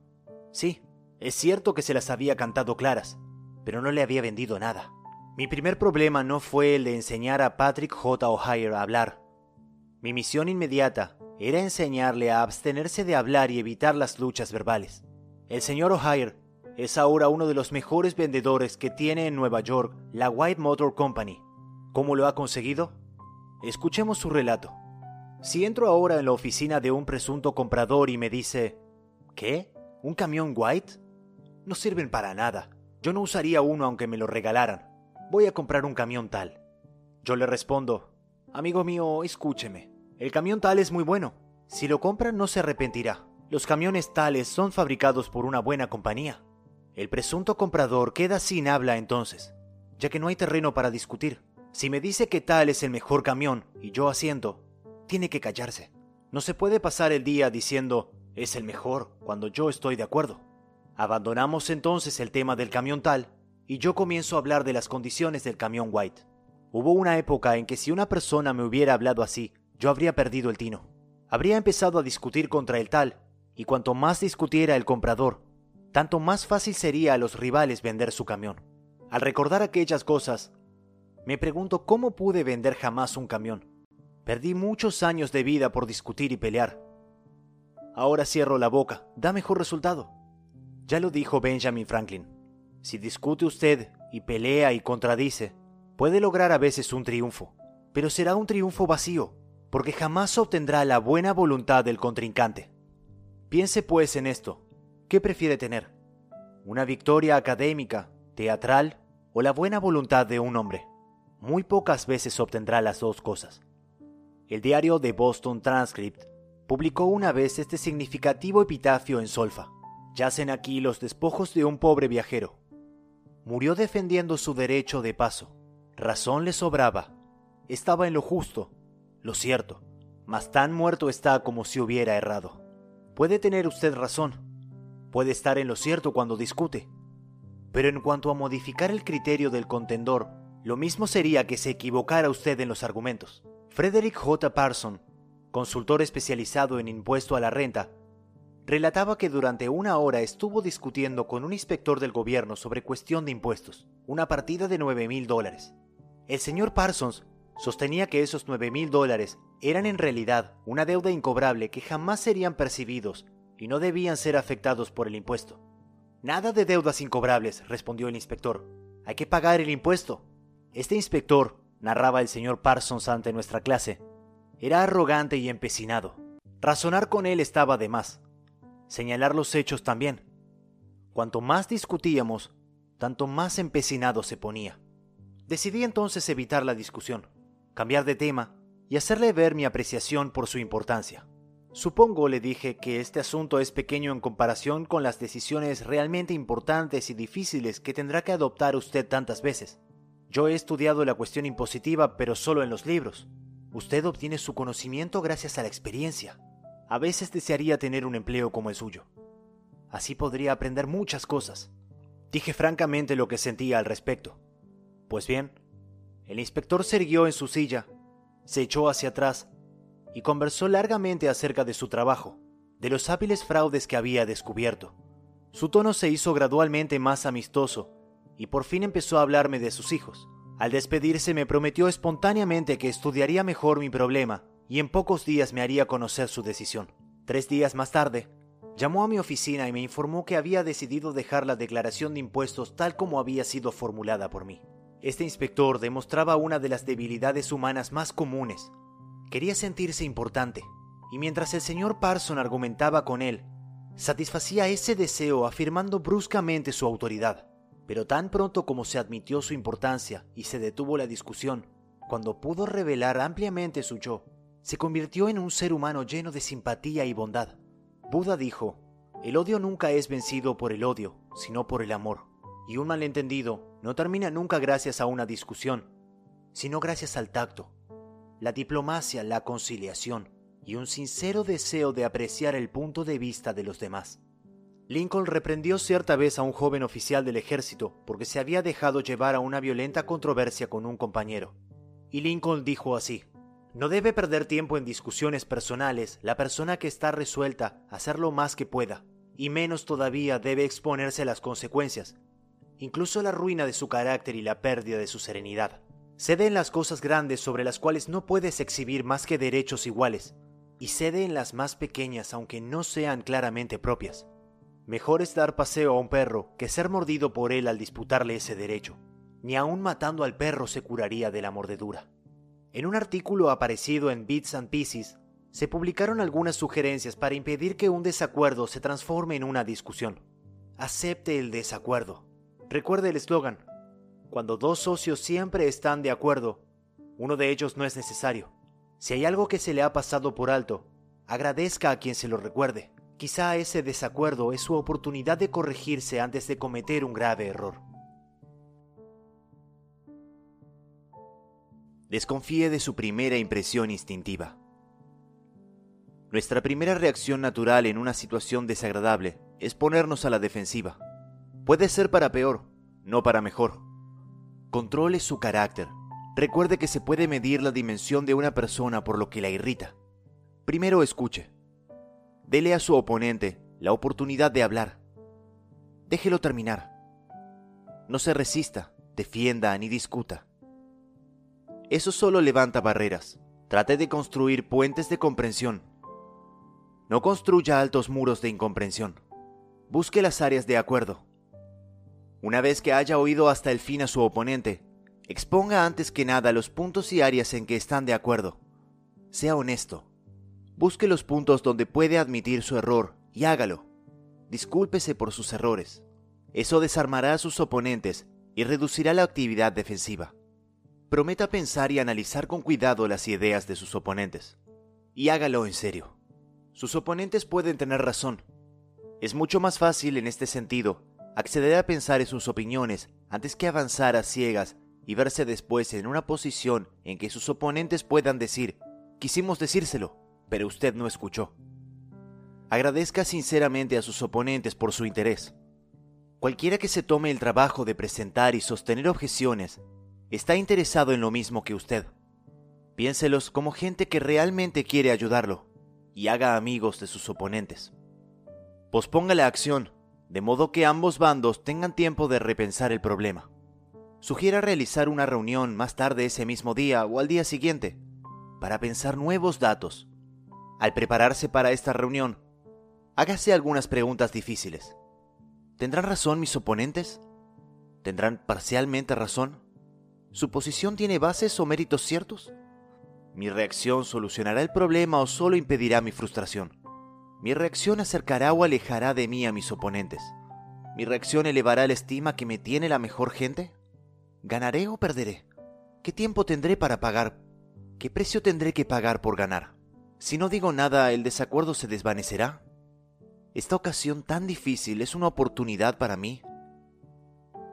Sí, es cierto que se las había cantado claras, pero no le había vendido nada. Mi primer problema no fue el de enseñar a Patrick J. O'Hare a hablar. Mi misión inmediata era enseñarle a abstenerse de hablar y evitar las luchas verbales. El señor O'Hare es ahora uno de los mejores vendedores que tiene en Nueva York la White Motor Company. ¿Cómo lo ha conseguido? Escuchemos su relato. Si entro ahora en la oficina de un presunto comprador y me dice, ¿qué? ¿Un camión White? No sirven para nada. Yo no usaría uno aunque me lo regalaran. Voy a comprar un camión tal. Yo le respondo, amigo mío, escúcheme. El camión tal es muy bueno. Si lo compra no se arrepentirá. Los camiones tales son fabricados por una buena compañía. El presunto comprador queda sin habla entonces, ya que no hay terreno para discutir. Si me dice que tal es el mejor camión y yo asiento, tiene que callarse. No se puede pasar el día diciendo es el mejor cuando yo estoy de acuerdo. Abandonamos entonces el tema del camión tal y yo comienzo a hablar de las condiciones del camión White. Hubo una época en que si una persona me hubiera hablado así, yo habría perdido el tino. Habría empezado a discutir contra el tal, y cuanto más discutiera el comprador, tanto más fácil sería a los rivales vender su camión. Al recordar aquellas cosas, me pregunto cómo pude vender jamás un camión. Perdí muchos años de vida por discutir y pelear. Ahora cierro la boca, da mejor resultado. Ya lo dijo Benjamin Franklin. Si discute usted y pelea y contradice, puede lograr a veces un triunfo, pero será un triunfo vacío, porque jamás obtendrá la buena voluntad del contrincante. Piense pues en esto. ¿Qué prefiere tener? ¿Una victoria académica, teatral o la buena voluntad de un hombre? Muy pocas veces obtendrá las dos cosas. El diario The Boston Transcript publicó una vez este significativo epitafio en solfa. Yacen aquí los despojos de un pobre viajero. Murió defendiendo su derecho de paso. Razón le sobraba. Estaba en lo justo, lo cierto, mas tan muerto está como si hubiera errado. Puede tener usted razón, puede estar en lo cierto cuando discute, pero en cuanto a modificar el criterio del contendor, lo mismo sería que se equivocara usted en los argumentos. Frederick J. Parson, consultor especializado en impuesto a la renta, relataba que durante una hora estuvo discutiendo con un inspector del gobierno sobre cuestión de impuestos, una partida de 9 mil dólares. El señor Parsons sostenía que esos 9 mil dólares eran en realidad una deuda incobrable que jamás serían percibidos y no debían ser afectados por el impuesto. Nada de deudas incobrables, respondió el inspector. Hay que pagar el impuesto. Este inspector, narraba el señor Parsons ante nuestra clase, era arrogante y empecinado. Razonar con él estaba de más. Señalar los hechos también. Cuanto más discutíamos, tanto más empecinado se ponía. Decidí entonces evitar la discusión cambiar de tema y hacerle ver mi apreciación por su importancia. Supongo, le dije, que este asunto es pequeño en comparación con las decisiones realmente importantes y difíciles que tendrá que adoptar usted tantas veces. Yo he estudiado la cuestión impositiva, pero solo en los libros. Usted obtiene su conocimiento gracias a la experiencia. A veces desearía tener un empleo como el suyo. Así podría aprender muchas cosas. Dije francamente lo que sentía al respecto. Pues bien, el inspector se irguió en su silla, se echó hacia atrás y conversó largamente acerca de su trabajo, de los hábiles fraudes que había descubierto. Su tono se hizo gradualmente más amistoso y por fin empezó a hablarme de sus hijos. Al despedirse me prometió espontáneamente que estudiaría mejor mi problema y en pocos días me haría conocer su decisión. Tres días más tarde, llamó a mi oficina y me informó que había decidido dejar la declaración de impuestos tal como había sido formulada por mí. Este inspector demostraba una de las debilidades humanas más comunes. Quería sentirse importante, y mientras el señor Parson argumentaba con él, satisfacía ese deseo afirmando bruscamente su autoridad. Pero tan pronto como se admitió su importancia y se detuvo la discusión, cuando pudo revelar ampliamente su yo, se convirtió en un ser humano lleno de simpatía y bondad. Buda dijo, el odio nunca es vencido por el odio, sino por el amor y un malentendido no termina nunca gracias a una discusión, sino gracias al tacto, la diplomacia, la conciliación y un sincero deseo de apreciar el punto de vista de los demás. Lincoln reprendió cierta vez a un joven oficial del ejército porque se había dejado llevar a una violenta controversia con un compañero. Y Lincoln dijo así, no debe perder tiempo en discusiones personales la persona que está resuelta a hacer lo más que pueda, y menos todavía debe exponerse a las consecuencias, incluso la ruina de su carácter y la pérdida de su serenidad. Cede en las cosas grandes sobre las cuales no puedes exhibir más que derechos iguales, y cede en las más pequeñas aunque no sean claramente propias. Mejor es dar paseo a un perro que ser mordido por él al disputarle ese derecho. Ni aun matando al perro se curaría de la mordedura. En un artículo aparecido en Bits and Pieces, se publicaron algunas sugerencias para impedir que un desacuerdo se transforme en una discusión. Acepte el desacuerdo. Recuerde el eslogan, cuando dos socios siempre están de acuerdo, uno de ellos no es necesario. Si hay algo que se le ha pasado por alto, agradezca a quien se lo recuerde. Quizá ese desacuerdo es su oportunidad de corregirse antes de cometer un grave error. Desconfíe de su primera impresión instintiva. Nuestra primera reacción natural en una situación desagradable es ponernos a la defensiva. Puede ser para peor, no para mejor. Controle su carácter. Recuerde que se puede medir la dimensión de una persona por lo que la irrita. Primero escuche. Dele a su oponente la oportunidad de hablar. Déjelo terminar. No se resista, defienda ni discuta. Eso solo levanta barreras. Trate de construir puentes de comprensión. No construya altos muros de incomprensión. Busque las áreas de acuerdo. Una vez que haya oído hasta el fin a su oponente, Exponga antes que nada los puntos y áreas en que están de acuerdo. Sea honesto. Busque los puntos donde puede admitir su error y hágalo. Discúlpese por sus errores. Eso desarmará a sus oponentes y reducirá la actividad defensiva. Prometa pensar y analizar con cuidado las ideas de sus oponentes. Y hágalo en serio. Sus oponentes pueden tener razón. Es mucho más fácil en este sentido acceder a pensar en sus opiniones antes que avanzar a ciegas y verse después en una posición en que sus oponentes puedan decir, quisimos decírselo, pero usted no escuchó. Agradezca sinceramente a sus oponentes por su interés. Cualquiera que se tome el trabajo de presentar y sostener objeciones está interesado en lo mismo que usted. Piénselos como gente que realmente quiere ayudarlo y haga amigos de sus oponentes. Posponga la acción, de modo que ambos bandos tengan tiempo de repensar el problema. Sugiera realizar una reunión más tarde ese mismo día o al día siguiente para pensar nuevos datos. Al prepararse para esta reunión, hágase algunas preguntas difíciles. ¿Tendrán razón mis oponentes? ¿Tendrán parcialmente razón? ¿Su posición tiene bases o méritos ciertos? ¿Mi reacción solucionará el problema o solo impedirá mi frustración? ¿Mi reacción acercará o alejará de mí a mis oponentes? ¿Mi reacción elevará la estima que me tiene la mejor gente? ¿Ganaré o perderé? ¿Qué tiempo tendré para pagar? ¿Qué precio tendré que pagar por ganar? Si no digo nada, ¿el desacuerdo se desvanecerá? ¿Esta ocasión tan difícil es una oportunidad para mí?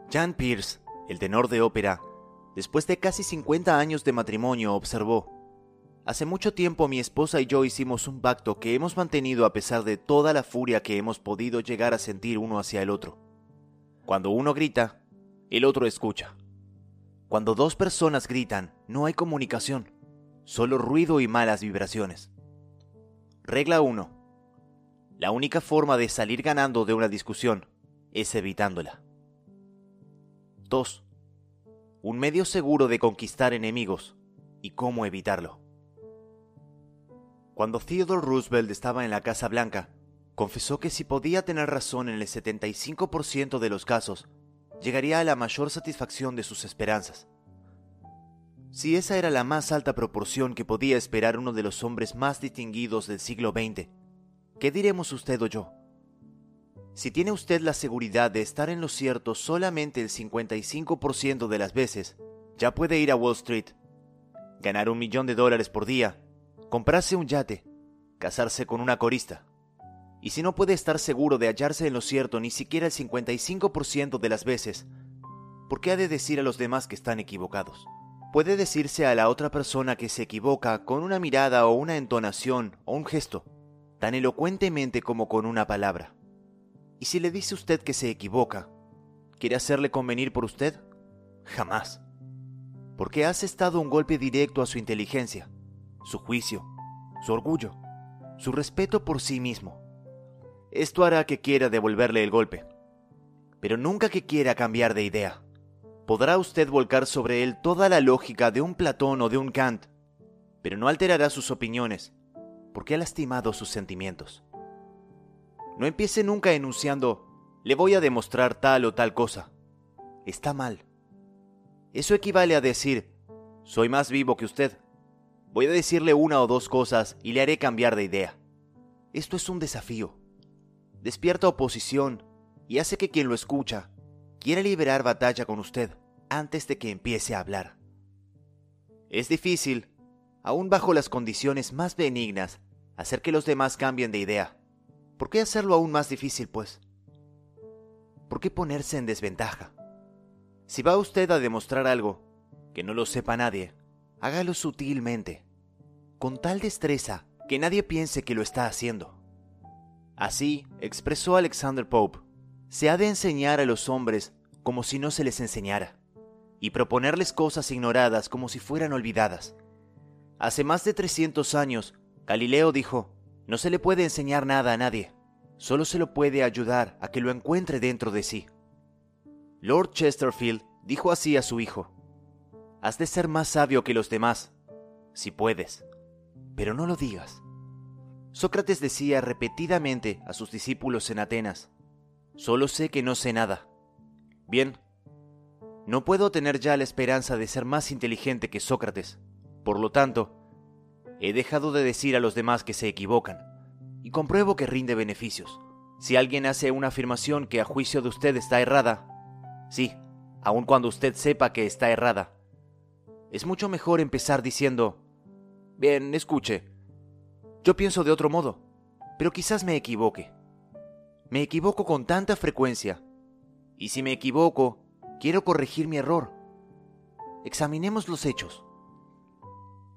Jan Pierce, el tenor de ópera, después de casi 50 años de matrimonio, observó, Hace mucho tiempo mi esposa y yo hicimos un pacto que hemos mantenido a pesar de toda la furia que hemos podido llegar a sentir uno hacia el otro. Cuando uno grita, el otro escucha. Cuando dos personas gritan, no hay comunicación, solo ruido y malas vibraciones. Regla 1. La única forma de salir ganando de una discusión es evitándola. 2. Un medio seguro de conquistar enemigos y cómo evitarlo. Cuando Theodore Roosevelt estaba en la Casa Blanca, confesó que si podía tener razón en el 75% de los casos, llegaría a la mayor satisfacción de sus esperanzas. Si esa era la más alta proporción que podía esperar uno de los hombres más distinguidos del siglo XX, ¿qué diremos usted o yo? Si tiene usted la seguridad de estar en lo cierto solamente el 55% de las veces, ya puede ir a Wall Street, ganar un millón de dólares por día, comprarse un yate, casarse con una corista. Y si no puede estar seguro de hallarse en lo cierto ni siquiera el 55% de las veces, ¿por qué ha de decir a los demás que están equivocados? Puede decirse a la otra persona que se equivoca con una mirada o una entonación o un gesto, tan elocuentemente como con una palabra. Y si le dice usted que se equivoca, ¿quiere hacerle convenir por usted? Jamás. Porque has estado un golpe directo a su inteligencia, su juicio, su orgullo, su respeto por sí mismo. Esto hará que quiera devolverle el golpe, pero nunca que quiera cambiar de idea. Podrá usted volcar sobre él toda la lógica de un Platón o de un Kant, pero no alterará sus opiniones, porque ha lastimado sus sentimientos. No empiece nunca enunciando, le voy a demostrar tal o tal cosa. Está mal. Eso equivale a decir, soy más vivo que usted. Voy a decirle una o dos cosas y le haré cambiar de idea. Esto es un desafío despierta oposición y hace que quien lo escucha quiera liberar batalla con usted antes de que empiece a hablar. Es difícil, aún bajo las condiciones más benignas, hacer que los demás cambien de idea. ¿Por qué hacerlo aún más difícil, pues? ¿Por qué ponerse en desventaja? Si va usted a demostrar algo que no lo sepa nadie, hágalo sutilmente, con tal destreza que nadie piense que lo está haciendo. Así expresó Alexander Pope, se ha de enseñar a los hombres como si no se les enseñara, y proponerles cosas ignoradas como si fueran olvidadas. Hace más de 300 años, Galileo dijo, no se le puede enseñar nada a nadie, solo se lo puede ayudar a que lo encuentre dentro de sí. Lord Chesterfield dijo así a su hijo, has de ser más sabio que los demás, si puedes, pero no lo digas. Sócrates decía repetidamente a sus discípulos en Atenas, solo sé que no sé nada. Bien, No puedo tener ya la esperanza de ser más inteligente que Sócrates. Por lo tanto, he dejado de decir a los demás que se equivocan y compruebo que rinde beneficios. Si alguien hace una afirmación que a juicio de usted está errada, sí, aun cuando usted sepa que está errada, es mucho mejor empezar diciendo, bien, escuche, yo pienso de otro modo, pero quizás me equivoque. Me equivoco con tanta frecuencia, y si me equivoco, quiero corregir mi error. Examinemos los hechos.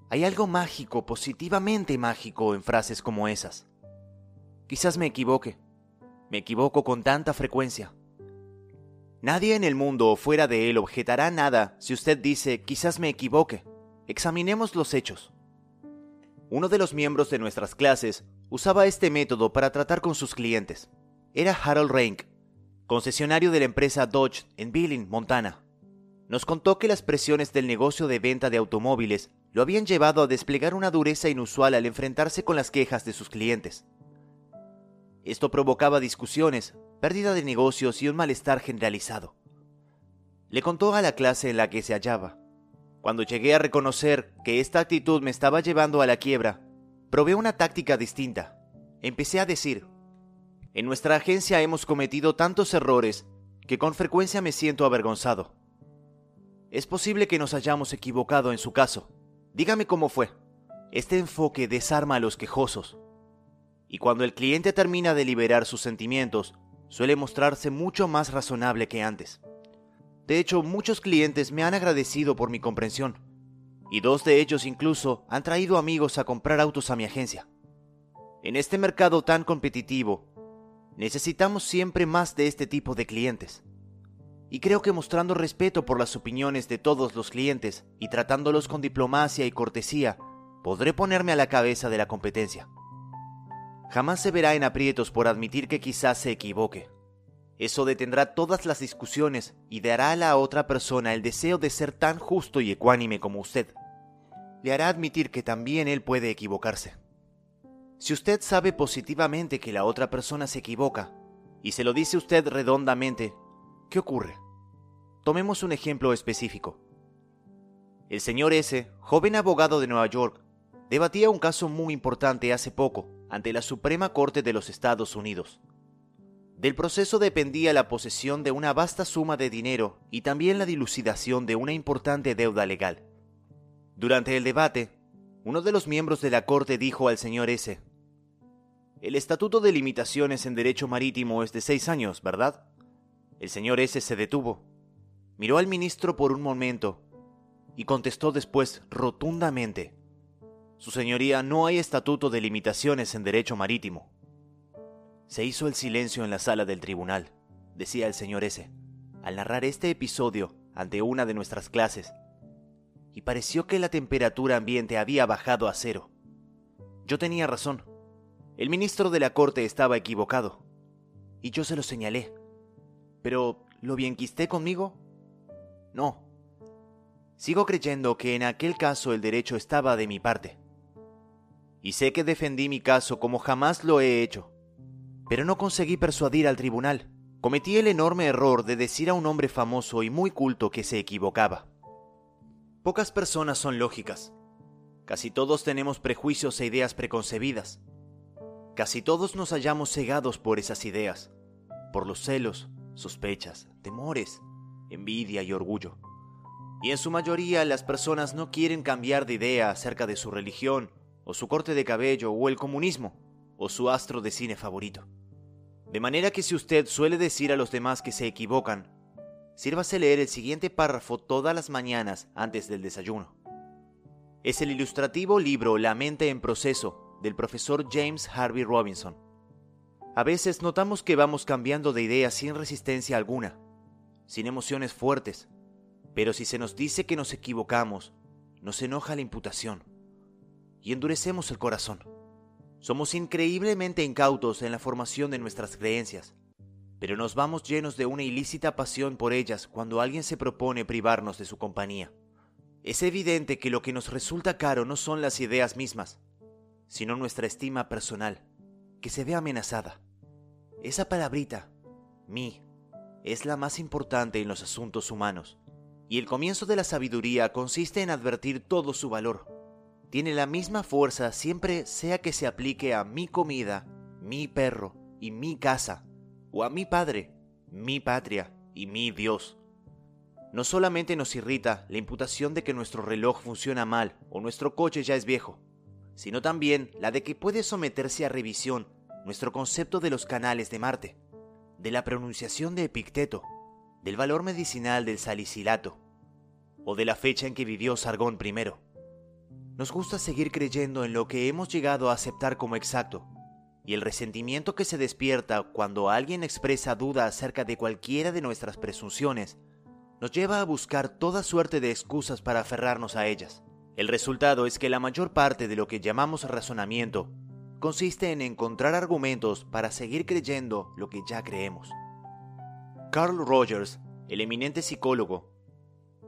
Hay algo mágico, positivamente mágico en frases como esas. Quizás me equivoque. Me equivoco con tanta frecuencia. Nadie en el mundo o fuera de él objetará nada si usted dice, quizás me equivoque. Examinemos los hechos. Uno de los miembros de nuestras clases usaba este método para tratar con sus clientes. Era Harold Rank, concesionario de la empresa Dodge en Billing, Montana. Nos contó que las presiones del negocio de venta de automóviles lo habían llevado a desplegar una dureza inusual al enfrentarse con las quejas de sus clientes. Esto provocaba discusiones, pérdida de negocios y un malestar generalizado. Le contó a la clase en la que se hallaba. Cuando llegué a reconocer que esta actitud me estaba llevando a la quiebra, probé una táctica distinta. Empecé a decir, en nuestra agencia hemos cometido tantos errores que con frecuencia me siento avergonzado. Es posible que nos hayamos equivocado en su caso. Dígame cómo fue. Este enfoque desarma a los quejosos. Y cuando el cliente termina de liberar sus sentimientos, suele mostrarse mucho más razonable que antes. De hecho, muchos clientes me han agradecido por mi comprensión, y dos de ellos incluso han traído amigos a comprar autos a mi agencia. En este mercado tan competitivo, necesitamos siempre más de este tipo de clientes. Y creo que mostrando respeto por las opiniones de todos los clientes y tratándolos con diplomacia y cortesía, podré ponerme a la cabeza de la competencia. Jamás se verá en aprietos por admitir que quizás se equivoque. Eso detendrá todas las discusiones y dará a la otra persona el deseo de ser tan justo y ecuánime como usted. Le hará admitir que también él puede equivocarse. Si usted sabe positivamente que la otra persona se equivoca, y se lo dice usted redondamente, ¿qué ocurre? Tomemos un ejemplo específico. El señor S., joven abogado de Nueva York, debatía un caso muy importante hace poco ante la Suprema Corte de los Estados Unidos. Del proceso dependía la posesión de una vasta suma de dinero y también la dilucidación de una importante deuda legal. Durante el debate, uno de los miembros de la Corte dijo al señor S. El Estatuto de Limitaciones en Derecho Marítimo es de seis años, ¿verdad? El señor S. se detuvo, miró al ministro por un momento y contestó después rotundamente. Su señoría, no hay estatuto de limitaciones en derecho marítimo. Se hizo el silencio en la sala del tribunal, decía el señor S., al narrar este episodio ante una de nuestras clases, y pareció que la temperatura ambiente había bajado a cero. Yo tenía razón. El ministro de la corte estaba equivocado, y yo se lo señalé. Pero, ¿lo bienquisté conmigo? No. Sigo creyendo que en aquel caso el derecho estaba de mi parte y sé que defendí mi caso como jamás lo he hecho. Pero no conseguí persuadir al tribunal. Cometí el enorme error de decir a un hombre famoso y muy culto que se equivocaba. Pocas personas son lógicas. Casi todos tenemos prejuicios e ideas preconcebidas. Casi todos nos hallamos cegados por esas ideas, por los celos, sospechas, temores, envidia y orgullo. Y en su mayoría las personas no quieren cambiar de idea acerca de su religión o su corte de cabello, o el comunismo, o su astro de cine favorito. De manera que si usted suele decir a los demás que se equivocan, sírvase leer el siguiente párrafo todas las mañanas antes del desayuno. Es el ilustrativo libro La mente en proceso del profesor James Harvey Robinson. A veces notamos que vamos cambiando de idea sin resistencia alguna, sin emociones fuertes, pero si se nos dice que nos equivocamos, nos enoja la imputación y endurecemos el corazón. Somos increíblemente incautos en la formación de nuestras creencias, pero nos vamos llenos de una ilícita pasión por ellas cuando alguien se propone privarnos de su compañía. Es evidente que lo que nos resulta caro no son las ideas mismas, sino nuestra estima personal, que se ve amenazada. Esa palabrita, mí, es la más importante en los asuntos humanos, Y el comienzo de la sabiduría consiste en advertir todo su valor. Tiene la misma fuerza siempre sea que se aplique a mi comida, mi perro y mi casa, o a mi padre, mi patria y mi Dios. No solamente nos irrita la imputación de que nuestro reloj funciona mal o nuestro coche ya es viejo, sino también la de que puede someterse a revisión nuestro concepto de los canales de Marte, de la pronunciación de Epicteto, del valor medicinal del salicilato o de la fecha en que vivió Sargón I. Nos gusta seguir creyendo en lo que hemos llegado a aceptar como exacto, y el resentimiento que se despierta cuando alguien expresa duda acerca de cualquiera de nuestras presunciones nos lleva a buscar toda suerte de excusas para aferrarnos a ellas. El resultado es que la mayor parte de lo que llamamos razonamiento consiste en encontrar argumentos para seguir creyendo lo que ya creemos. Carl Rogers, el eminente psicólogo,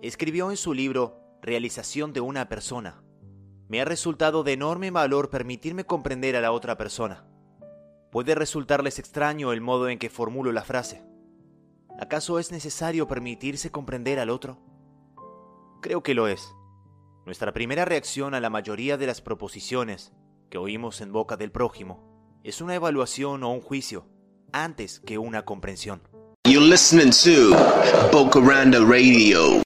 escribió en su libro Realización de una persona. Me ha resultado de enorme valor permitirme comprender a la otra persona. Puede resultarles extraño el modo en que formulo la frase. ¿Acaso es necesario permitirse comprender al otro? Creo que lo es. Nuestra primera reacción a la mayoría de las proposiciones que oímos en boca del prójimo es una evaluación o un juicio antes que una comprensión.